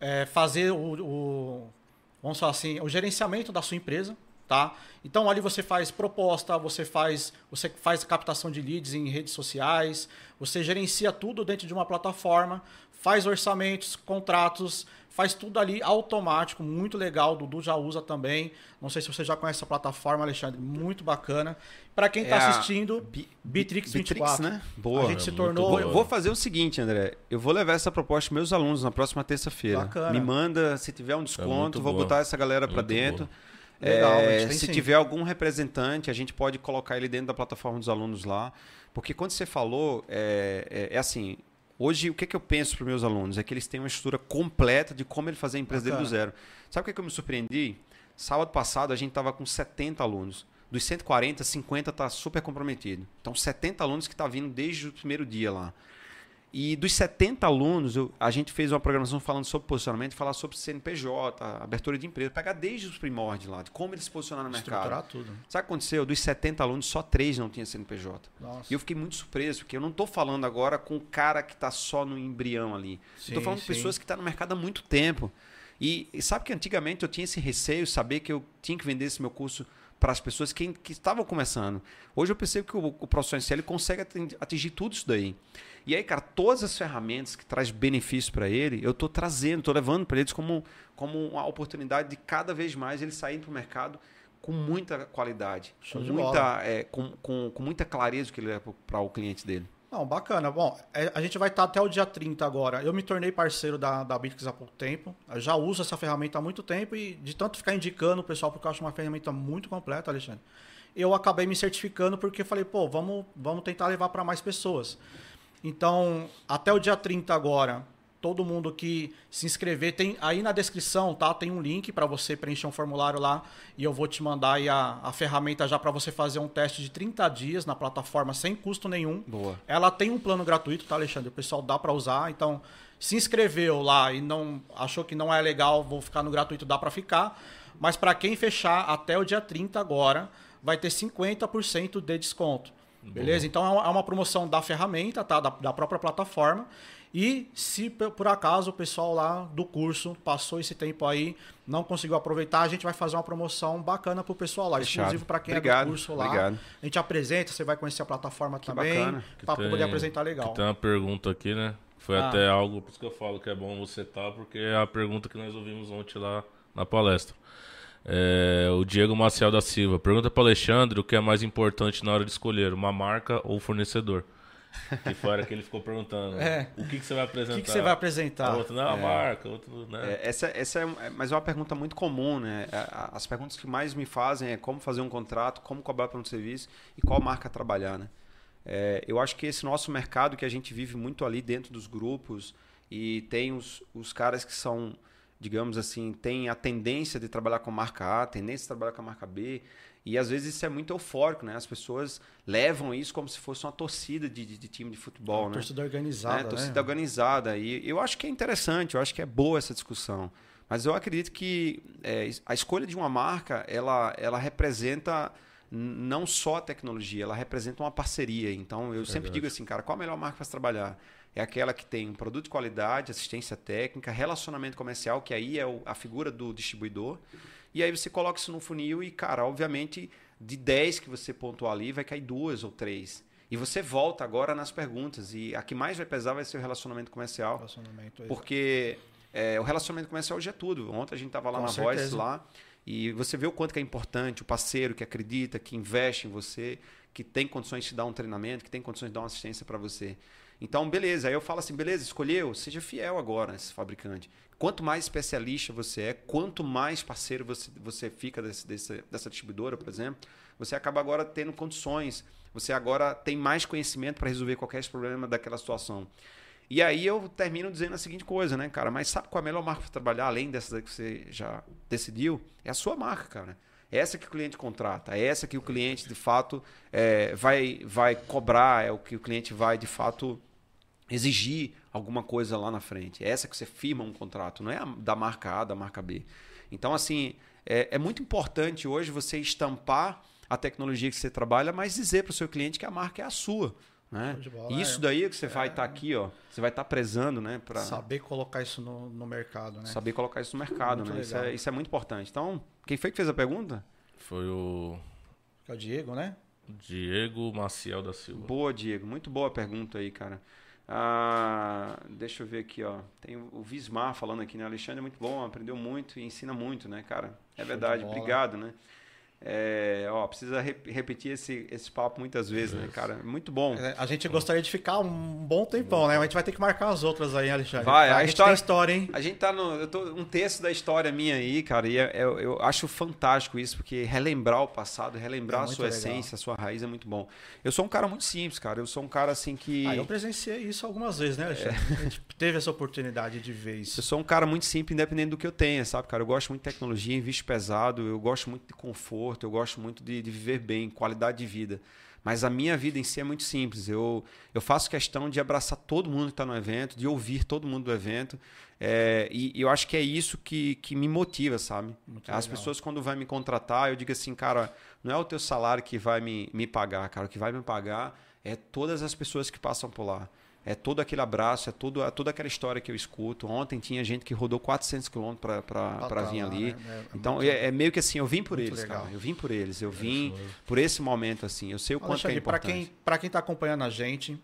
Speaker 1: é, fazer o, o, vamos falar assim, o gerenciamento da sua empresa, tá? Então ali você faz proposta, você faz, você faz captação de leads em redes sociais, você gerencia tudo dentro de uma plataforma, faz orçamentos, contratos, faz tudo ali automático, muito legal. O Dudu já usa também. Não sei se você já conhece essa plataforma, Alexandre, muito bacana. Para quem está é assistindo, Bitrix 24,
Speaker 3: né? Boa.
Speaker 1: A gente se tornou.
Speaker 3: Vou, vou, fazer o seguinte, André. Eu vou levar essa proposta para meus alunos na próxima terça-feira. Me manda, se tiver um é desconto, é vou boa. botar essa galera para dentro. Legal, é, se sim. tiver algum representante, a gente pode colocar ele dentro da plataforma dos alunos lá. Porque quando você falou, é, é, é assim, Hoje, o que, que eu penso para os meus alunos? É que eles têm uma estrutura completa de como ele fazer a empresa dele do zero. Sabe o que, que eu me surpreendi? Sábado passado, a gente estava com 70 alunos. Dos 140, 50 está super comprometido. Então, 70 alunos que estão tá vindo desde o primeiro dia lá. E dos 70 alunos, eu, a gente fez uma programação falando sobre posicionamento, falar sobre CNPJ, abertura de empresa, pegar desde os primórdios lá, de como eles se posicionaram no mercado.
Speaker 1: tudo.
Speaker 3: Sabe o que aconteceu? Dos 70 alunos, só 3 não tinham CNPJ. Nossa. E eu fiquei muito surpreso, porque eu não estou falando agora com o cara que está só no embrião ali. Estou falando com pessoas que estão tá no mercado há muito tempo. E, e, sabe que antigamente eu tinha esse receio, saber que eu tinha que vender esse meu curso para as pessoas que, que, estavam começando. Hoje eu percebo que o, o profissional SL consegue atingir tudo isso daí. E aí, cara, todas as ferramentas que traz benefício para ele, eu estou trazendo, estou levando para eles como, como uma oportunidade de cada vez mais eles saírem para o mercado com muita qualidade, com muita, é, com, com, com, muita clareza que ele leva para o cliente dele.
Speaker 1: Não, bacana. Bom, é, a gente vai estar até o dia 30 agora. Eu me tornei parceiro da, da Bitrix há pouco tempo. Eu já uso essa ferramenta há muito tempo e de tanto ficar indicando o pessoal, porque eu acho uma ferramenta muito completa, Alexandre. Eu acabei me certificando porque falei, pô, vamos, vamos tentar levar para mais pessoas. Então, até o dia 30 agora, todo mundo que se inscrever, tem aí na descrição, tá? Tem um link para você preencher um formulário lá e eu vou te mandar aí a, a ferramenta já para você fazer um teste de 30 dias na plataforma sem custo nenhum.
Speaker 3: Boa.
Speaker 1: Ela tem um plano gratuito, tá, Alexandre? O pessoal dá para usar, então se inscreveu lá e não achou que não é legal, vou ficar no gratuito, dá para ficar. Mas para quem fechar até o dia 30 agora, vai ter 50% de desconto. Beleza? Então é, é uma promoção da ferramenta, tá? Da, da, própria plataforma. E se por acaso o pessoal lá do curso passou esse tempo aí, não conseguiu aproveitar, a gente vai fazer uma promoção bacana pro pessoal lá, Fechado. exclusivo para quem obrigado, é do curso lá. Obrigado. A gente apresenta, você vai conhecer a plataforma que também, para poder apresentar legal.
Speaker 2: Tem uma pergunta aqui, né? Foi ah. até algo, por isso que eu falo que é bom você estar, tá, porque é a pergunta que nós ouvimos ontem lá na palestra. É, o Diego Maciel da Silva pergunta para Alexandre o que é mais importante na hora de escolher, uma marca ou fornecedor. Que fora que ele ficou perguntando. É. O que, que, você vai apresentar? O
Speaker 1: que, que você vai apresentar?
Speaker 2: Outro, não, é. a marca, outro, né?
Speaker 3: É, essa, essa é, mas é uma pergunta muito comum, né? É, as perguntas que mais me fazem é como fazer um contrato, como cobrar para um serviço e qual marca trabalhar, né? É, eu acho que esse nosso mercado que a gente vive muito ali dentro dos grupos e tem os, os caras que são digamos assim, tem a tendência de trabalhar com a marca A, a tendência de trabalhar com a marca B. E às vezes isso é muito eufórico, né? As pessoas levam isso como se fosse uma torcida de, de, de time de futebol, é, né?
Speaker 1: Torcida organizada.
Speaker 3: É, torcida né? organizada. E eu acho que é interessante, eu acho que é boa essa discussão. Mas eu acredito que é, a escolha de uma marca, ela, ela representa não só a tecnologia, ela representa uma parceria. Então eu sempre digo assim, cara, qual a melhor marca para se trabalhar? é aquela que tem um produto de qualidade, assistência técnica, relacionamento comercial, que aí é a figura do distribuidor. E aí você coloca isso no funil e, cara, obviamente, de 10 que você pontuar ali, vai cair duas ou três. E você volta agora nas perguntas. E a que mais vai pesar vai ser o relacionamento comercial. Relacionamento, porque é, o relacionamento comercial hoje é tudo. Ontem a gente estava lá Com na certeza. Voice lá. E você vê o quanto que é importante o parceiro que acredita, que investe em você, que tem condições de te dar um treinamento, que tem condições de dar uma assistência para você. Então, beleza. Aí eu falo assim, beleza, escolheu, seja fiel agora nesse fabricante. Quanto mais especialista você é, quanto mais parceiro você, você fica desse, desse, dessa distribuidora, por exemplo, você acaba agora tendo condições, você agora tem mais conhecimento para resolver qualquer problema daquela situação. E aí eu termino dizendo a seguinte coisa, né, cara? Mas sabe qual é a melhor marca para trabalhar, além dessa que você já decidiu? É a sua marca, cara. É essa que o cliente contrata, é essa que o cliente de fato é, vai, vai cobrar, é o que o cliente vai de fato exigir alguma coisa lá na frente. É essa que você firma um contrato, não é da marca A, da marca B. Então, assim, é, é muito importante hoje você estampar a tecnologia que você trabalha, mas dizer para o seu cliente que a marca é a sua. Né?
Speaker 1: Bola,
Speaker 3: E isso
Speaker 1: é.
Speaker 3: daí é que você vai estar aqui, ó. Você vai estar prezando, né? Pra
Speaker 1: Saber colocar isso no, no mercado, né?
Speaker 3: saber colocar isso no mercado,
Speaker 1: Muito
Speaker 3: né? Isso é, isso é muito importante. Então, quem foi que fez a pergunta?
Speaker 2: Foi o
Speaker 1: é o Diego, né?
Speaker 2: Diego Maciel da Silva.
Speaker 3: Boa, Diego. Muito boa pergunta aí, cara. Ah, deixa eu ver aqui, ó. Tem o Vismar falando aqui, né? Alexandre é muito bom, aprendeu muito e ensina muito, né, cara? É
Speaker 1: Show de
Speaker 3: verdade, obrigado, né? É, ó, precisa rep- repetir esse, esse papo muitas vezes, né, cara? Muito bom.
Speaker 1: É, A gente gostaria de ficar um bom tempão, né? Mas a gente vai ter que marcar as outras aí, Alexandre.
Speaker 3: Vai,
Speaker 1: a,
Speaker 3: a
Speaker 1: gente
Speaker 3: história-
Speaker 1: tem história, hein?
Speaker 3: A gente tá no. Eu tô um terço da história minha aí, cara, e é- é- eu acho fantástico isso, porque relembrar o passado, relembrar
Speaker 1: É
Speaker 3: a sua
Speaker 1: legal.
Speaker 3: essência, a sua raiz é muito bom. Eu sou um cara muito simples, cara. Eu sou um cara assim que.
Speaker 1: Ah, eu presenciei isso algumas vezes, né, Alexandre? A gente teve essa oportunidade de ver
Speaker 3: Eu
Speaker 1: isso.
Speaker 3: sou um cara muito simples, independente do que eu tenha, sabe, cara? Eu gosto muito de tecnologia, invisto pesado, eu gosto muito de conforto, eu gosto muito de, de viver bem, qualidade de vida. Mas a minha vida em si é muito simples. Eu, eu faço questão de abraçar todo mundo que está no evento, de ouvir todo mundo do evento. É, e, e eu acho que é isso que, que me motiva, sabe?
Speaker 1: Muito
Speaker 3: As
Speaker 1: legal.
Speaker 3: pessoas, quando vai me contratar, eu digo assim, cara, não é o teu salário que vai me, me pagar, cara. O que vai me pagar é todas as pessoas que passam por lá. É todo aquele abraço, é, todo, é toda aquela história que eu escuto. Ontem tinha gente que rodou 400 quilômetros para vir
Speaker 1: lá,
Speaker 3: ali.
Speaker 1: né? É-
Speaker 3: então é, é meio que assim, eu vim por eles,
Speaker 1: legal.
Speaker 3: cara. Eu vim por eles. Eu vim por esse momento, assim. Eu sei o quanto que é
Speaker 1: Alexandre, para
Speaker 3: importante.
Speaker 1: quem para quem está acompanhando a gente,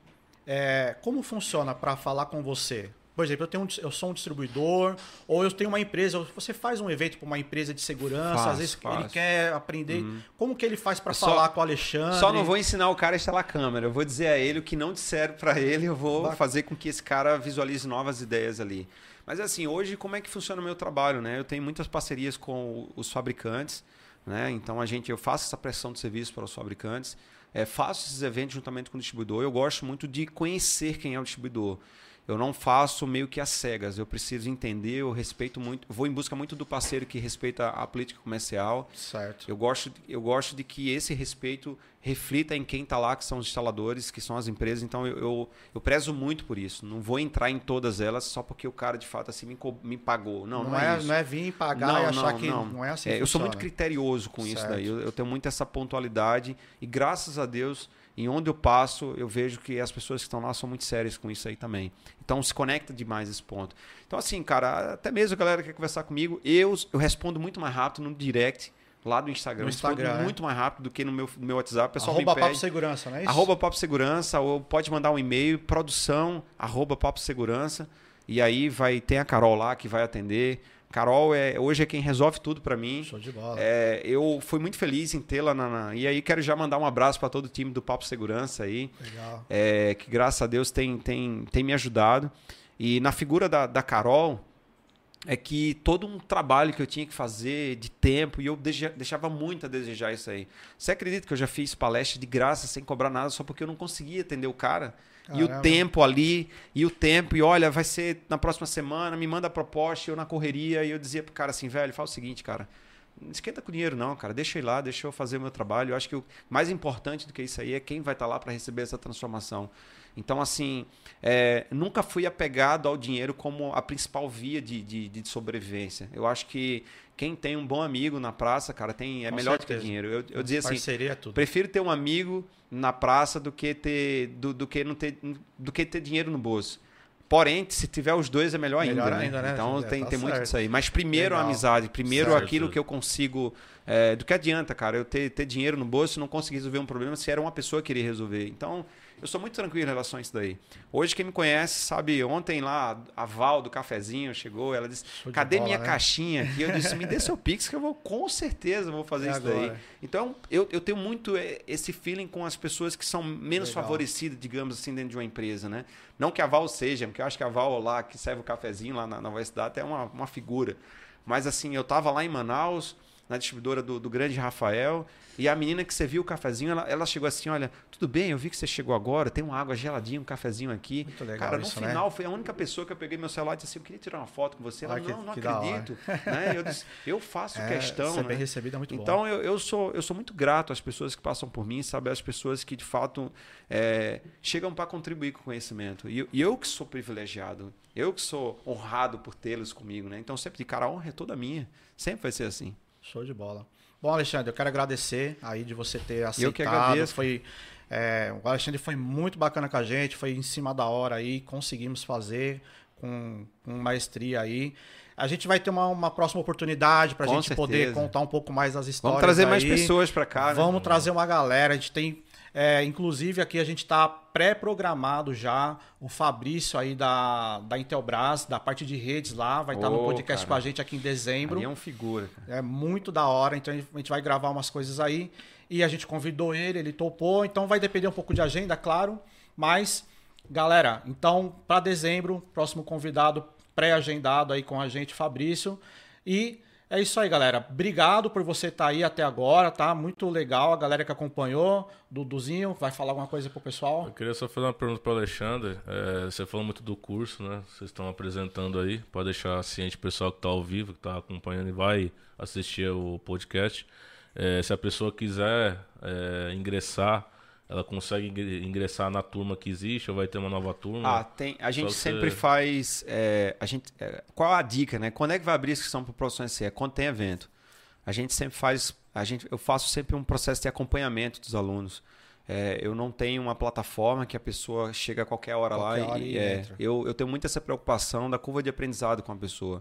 Speaker 1: é, como funciona para falar com você? Por exemplo, eu, tenho um, eu sou um distribuidor, ou eu tenho uma empresa, você faz um evento para uma empresa de segurança,
Speaker 3: Faço,
Speaker 1: às vezes ele
Speaker 3: faço. Uhum.
Speaker 1: quer aprender. Como que ele faz para falar com o Alexandre?
Speaker 3: Só não vou ensinar o cara a instalar a câmera. Eu vou dizer a ele o que não disseram para ele. Eu vou
Speaker 1: Bacana.
Speaker 3: fazer com que esse cara visualize novas ideias ali. Mas assim, hoje como é que funciona o meu trabalho, né? Eu tenho muitas parcerias com os fabricantes, né? Então a gente, eu faço essa pressão de serviço para os fabricantes, é, faço esses eventos juntamente com o distribuidor. Eu gosto muito de conhecer quem é o distribuidor. Eu não faço meio que às cegas. Eu preciso entender, eu respeito muito, vou em busca muito do parceiro que respeita a política comercial.
Speaker 1: Certo.
Speaker 3: Eu gosto, eu gosto de que esse respeito reflita em quem está lá, que são os instaladores, que são as empresas. Então eu, eu, eu prezo muito por isso. Não vou entrar em todas elas só porque o cara de fato assim me, me pagou. Não, não, é, isso.
Speaker 1: não é vir pagar
Speaker 3: Não,
Speaker 1: e achar
Speaker 3: não,
Speaker 1: que
Speaker 3: não.
Speaker 1: não, é assim.
Speaker 3: É, eu sou muito criterioso com isso
Speaker 1: Certo.
Speaker 3: daí. Eu, eu tenho muito essa pontualidade e graças a Deus, em onde eu passo, eu vejo que as pessoas que estão lá são muito sérias com isso aí também. Então se conecta demais esse ponto. Então assim, cara, até mesmo a galera que quer conversar comigo, eu, eu respondo muito mais rápido no direct lá do Instagram.
Speaker 1: No Instagram, é.
Speaker 3: muito mais rápido do que no meu, no meu WhatsApp. Pessoal
Speaker 1: Arroba
Speaker 3: me
Speaker 1: Papo
Speaker 3: pede.
Speaker 1: Segurança, não é isso?
Speaker 3: Arroba Papo Segurança, ou pode mandar um e-mail, produção, arroba Papo Segurança, e aí vai ter a Carol lá que vai atender. Carol é, hoje é quem resolve tudo para mim.
Speaker 1: Show de bola.
Speaker 3: É, eu fui muito feliz em tê-la na, E aí quero já mandar um abraço para todo o time do Papo Segurança aí,
Speaker 1: Legal.
Speaker 3: é, que graças a Deus tem, tem, tem me ajudado. E na figura da, da Carol, é que todo um trabalho que eu tinha que fazer de tempo, e eu deixava muito a desejar isso aí. Você acredita que eu já fiz palestra de graça, sem cobrar nada, só porque eu não conseguia atender o cara? E o
Speaker 1: Caramba.
Speaker 3: tempo ali, e o tempo, e olha, vai ser na próxima semana, me manda a proposta, e eu na correria, e eu dizia pro cara assim, velho, fala o seguinte, cara, não esquenta com dinheiro não, cara, deixa eu ir lá, deixa eu fazer o meu trabalho. Eu acho que o mais importante do que isso aí é quem vai estar lá para receber essa transformação. Então, assim, é, nunca fui apegado ao dinheiro como a principal via de, de, de sobrevivência. Eu acho que quem tem um bom amigo na praça, cara, tem, é
Speaker 1: Com
Speaker 3: melhor do
Speaker 1: certeza.
Speaker 3: que dinheiro. Eu, eu dizia assim,
Speaker 1: Parceria é tudo.
Speaker 3: Prefiro ter um amigo na praça do que ter do, do que não ter do que ter dinheiro no bolso. Porém, se tiver os dois é melhor,
Speaker 1: Melhor
Speaker 3: ainda, né?
Speaker 1: ainda, né?
Speaker 3: Então
Speaker 1: É,
Speaker 3: tem,
Speaker 1: tá
Speaker 3: tem muito disso aí. Mas primeiro a
Speaker 1: Legal.
Speaker 3: amizade, primeiro
Speaker 2: Certo.
Speaker 3: aquilo que eu consigo. é, do que adianta, cara, eu ter, ter dinheiro no bolso e não conseguir resolver um problema se era uma pessoa que iria resolver. Então, eu sou muito tranquilo em relação a isso daí. Hoje, quem me conhece, sabe, ontem lá, a Val do cafezinho chegou, ela disse: cadê
Speaker 1: bola,
Speaker 3: minha
Speaker 1: né?
Speaker 3: caixinha aqui? Eu disse: me dê seu Pix que eu vou, com certeza, vou fazer
Speaker 1: É
Speaker 3: isso daí.
Speaker 1: agora.
Speaker 3: Então, eu, eu tenho muito eh, esse feeling com as pessoas que são menos
Speaker 1: Legal.
Speaker 3: favorecidas, digamos assim, dentro de uma empresa, né? Não que a Val seja, porque eu acho que a Val lá, que serve o cafezinho lá na, na Data, é uma, uma figura. Mas, assim, eu tava lá em Manaus, na distribuidora do, do grande Rafael, e a menina que serviu o cafezinho, ela, ela chegou assim, olha, tudo bem, eu vi que você chegou agora, tem uma água geladinha, um cafezinho aqui.
Speaker 1: Muito legal
Speaker 3: Cara, no
Speaker 1: isso, né?
Speaker 3: final, foi a única pessoa que eu peguei meu celular e disse assim, eu queria tirar uma foto com você. Ela,
Speaker 1: Ai, que-
Speaker 3: não, não
Speaker 1: que
Speaker 3: acredito. né? Eu disse, eu faço
Speaker 1: É,
Speaker 3: questão,
Speaker 1: ser
Speaker 3: né?
Speaker 1: bem recebido é muito bom.
Speaker 3: Então eu, eu, sou, eu sou muito grato às pessoas que passam por mim, sabe? Às pessoas que de fato é, chegam para contribuir com o conhecimento. E, eu- e eu que sou privilegiado, eu que sou honrado por tê-los comigo, né? Então sempre de cara, a honra é toda minha. Sempre vai ser assim.
Speaker 1: Show de bola. Bom, Alexandre, eu quero agradecer aí de você ter aceitado.
Speaker 3: Eu que agradeço.
Speaker 1: Foi, É, o Alexandre foi muito bacana com a gente, foi em cima da hora aí, conseguimos fazer com, com maestria aí. A gente vai ter uma, uma próxima oportunidade para a gente certeza. poder contar um pouco mais das histórias.
Speaker 3: Vamos trazer
Speaker 1: aí.
Speaker 3: mais pessoas para cá. Né?
Speaker 1: Vamos trazer uma galera. A gente tem é, inclusive, aqui a gente está pré-programado já. O Fabrício aí da, da Intelbras, da parte de redes lá, vai estar tá no podcast cara. com a gente aqui em dezembro.
Speaker 3: Aí é um figura.
Speaker 1: Cara. É muito da hora, então a gente vai gravar umas coisas aí. E a gente convidou ele, ele topou. Então vai depender um pouco de agenda, claro. Mas, galera, então, para dezembro, próximo convidado pré-agendado aí com a gente, Fabrício. E é isso aí, galera. Obrigado por você estar tá aí até agora, tá? Muito legal a galera que acompanhou. Duduzinho, vai falar alguma coisa pro pessoal?
Speaker 2: Eu queria só fazer uma pergunta pro Alexandre. É, você falou muito do curso, né? Vocês estão apresentando aí. Pode deixar ciente o pessoal que tá ao vivo, que tá acompanhando e vai assistir o podcast. É, se a pessoa quiser é, ingressar ela consegue ingressar na turma que existe ou vai ter uma nova turma?
Speaker 3: Ah, tem. A gente sempre faz. É, a gente, é, qual a dica, né? Quando é que vai abrir a inscrição para o Profissões CE? Quando tem evento. A gente sempre faz. A gente, eu faço sempre um processo de acompanhamento dos alunos. É, eu não tenho uma plataforma que a pessoa chega a qualquer hora qualquer lá hora e, e é, eu, eu tenho muito essa preocupação da curva de aprendizado com a pessoa.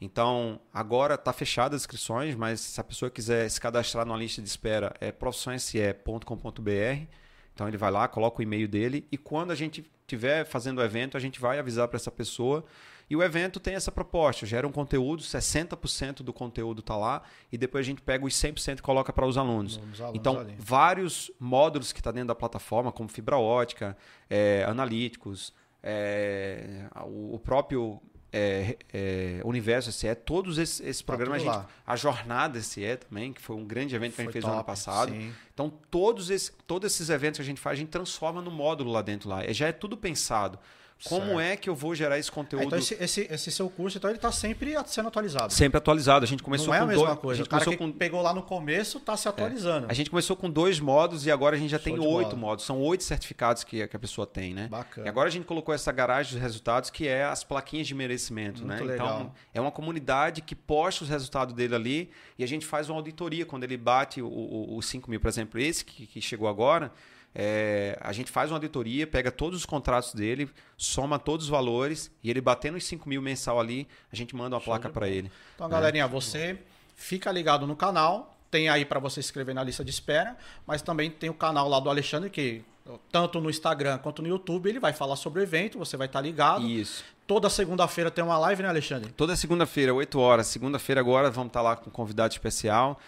Speaker 3: Então, agora está fechada as inscrições, mas se a pessoa quiser se cadastrar numa lista de espera, é profissõesse.com.br. Então, ele vai lá, coloca o e-mail dele e quando a gente estiver fazendo o evento, a gente vai avisar para essa pessoa. E o evento tem essa proposta, gera um conteúdo, 60% do conteúdo está lá e depois a gente pega os 100% e coloca para os alunos. alunos então, ali. vários módulos que está dentro da plataforma, como fibra ótica, é, analíticos, é, o próprio é, é, Universo SE, todos esses, esses tá programas, a, gente, a, Jornada SE também, que foi um grande evento que a gente fez top, no ano passado. Sim. Então, todos, esse, todos esses eventos que a gente faz, a gente transforma no módulo lá dentro lá. Já é tudo pensado. Como certo. é que eu vou gerar esse conteúdo? É,
Speaker 1: então esse, esse, esse, seu curso, então ele está sempre sendo atualizado.
Speaker 3: Sempre atualizado. A gente começou
Speaker 1: Não é
Speaker 3: a
Speaker 1: mesma
Speaker 3: dois,
Speaker 1: coisa. A gente começou com... pegou lá no começo está se atualizando.
Speaker 3: É. A gente começou com dois modos e agora a gente já Show tem oito modos. São oito certificados que, que, a pessoa tem, né?
Speaker 1: Bacana.
Speaker 3: E agora a gente colocou essa garagem dos resultados que é as plaquinhas de merecimento,
Speaker 1: Muito
Speaker 3: né?
Speaker 1: Legal.
Speaker 3: Então é uma comunidade que posta os resultados dele ali e a gente faz uma auditoria quando ele bate os 5 mil, por exemplo, esse que, que chegou agora. É, a gente faz uma auditoria, pega todos os contratos dele, soma todos os valores e ele batendo os 5 mil mensal ali, a gente manda uma Show placa para ele.
Speaker 1: Então, galerinha, você fica ligado no canal, tem aí para você se inscrever na lista de espera, mas também tem o canal lá do Alexandre que tanto no Instagram quanto no YouTube ele vai falar sobre o evento, você vai estar tá ligado.
Speaker 3: Isso.
Speaker 1: Toda segunda-feira tem uma live, né, Alexandre?
Speaker 3: Toda segunda-feira, 8 horas. Segunda-feira agora vamos estar tá lá com um convidado especial.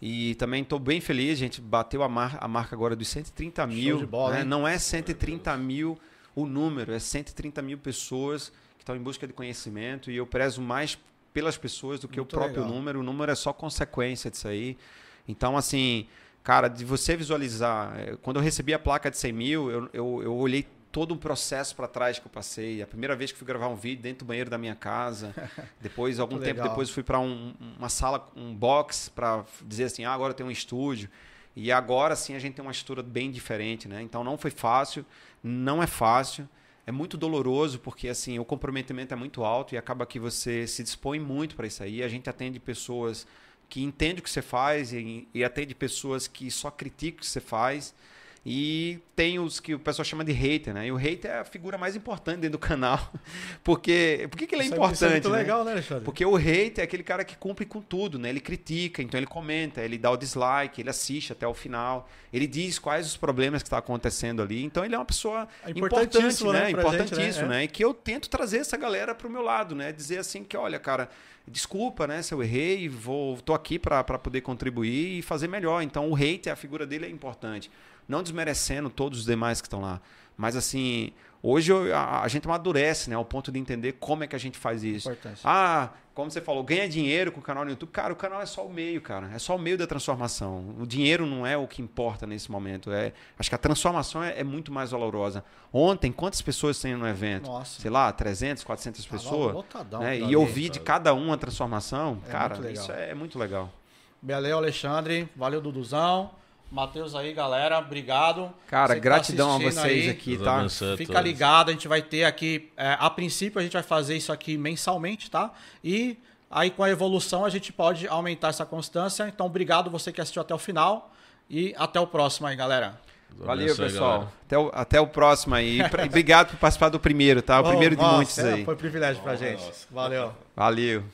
Speaker 3: E também estou bem feliz, a gente bateu a, mar, a marca agora dos 130 mil.
Speaker 1: Bola,
Speaker 3: né? Não é 130 mil o número, é 130 mil pessoas que estão em busca de conhecimento. E eu prezo mais pelas pessoas do que Muito o próprio legal. número. O número é só consequência disso aí. Então, assim, cara, de você visualizar. Eh, quando eu recebi a placa de 100 mil, eu, eu, eu olhei todo um processo para trás que eu passei. A primeira vez que fui gravar um vídeo dentro do banheiro da minha casa. Depois, algum tempo depois, fui para um, uma sala, um box, para dizer assim: ah, agora tem um estúdio. E agora sim a gente tem uma estrutura bem diferente, né? Então não foi fácil, não é fácil. É muito doloroso porque assim o comprometimento é muito alto e acaba que você se dispõe muito para isso aí. A gente atende pessoas que entendem o que você faz e, e atende pessoas que só criticam o que você faz. E tem os que o pessoal chama de hater, né? E o hater é a figura mais importante dentro do canal. Porque, por que, que ele é isso importante? Isso é muito
Speaker 1: né? legal, né, Alexandre?
Speaker 3: Porque o hater é aquele cara que cumpre com tudo, né? Ele critica, então ele comenta, ele dá o dislike, ele assiste até o final, ele diz quais os problemas que estão tá acontecendo ali. Então ele é uma pessoa é importante, né? né? Importantíssimo, gente, né? né? E que eu tento trazer essa galera para o meu lado, né? Dizer assim que, olha, cara, desculpa, né, se eu errei, vou, tô aqui para poder contribuir e fazer melhor. Então o hater, a figura dele é importante. Não desmerecendo todos os demais que estão lá. Mas assim, hoje eu, a, a, gente amadurece, né? Ao ponto de entender como é que a gente faz isso. Ah, como você falou, ganha dinheiro com o canal no YouTube. Cara, o canal é só o meio, cara. É só o meio da transformação. O dinheiro não é o que importa nesse momento. É, acho que a transformação é, é muito mais valorosa. Ontem, quantas pessoas tem no evento?
Speaker 1: Nossa.
Speaker 3: Sei lá, 300, 400
Speaker 1: Tava
Speaker 3: pessoas.
Speaker 1: Lotadão,
Speaker 3: né? E ouvir de cada um a transformação, é cara, isso é, é muito legal.
Speaker 1: Valeu, Alexandre. Valeu, Duduzão. Matheus aí, galera, obrigado.
Speaker 3: Cara, Você gratidão tá a vocês aí. aqui, tá?
Speaker 1: Fica ligado, a gente vai ter aqui, é, a princípio a gente vai fazer isso aqui mensalmente, tá? E aí com a evolução a gente pode aumentar essa constância. Então, obrigado você que assistiu até o final e até o próximo aí, galera.
Speaker 3: Valeu, pessoal. Até o, até o próximo aí. E obrigado por participar do primeiro, tá? O primeiro de
Speaker 1: nossa,
Speaker 3: muitos aí.
Speaker 1: Foi um privilégio pra gente. Valeu.
Speaker 3: Valeu.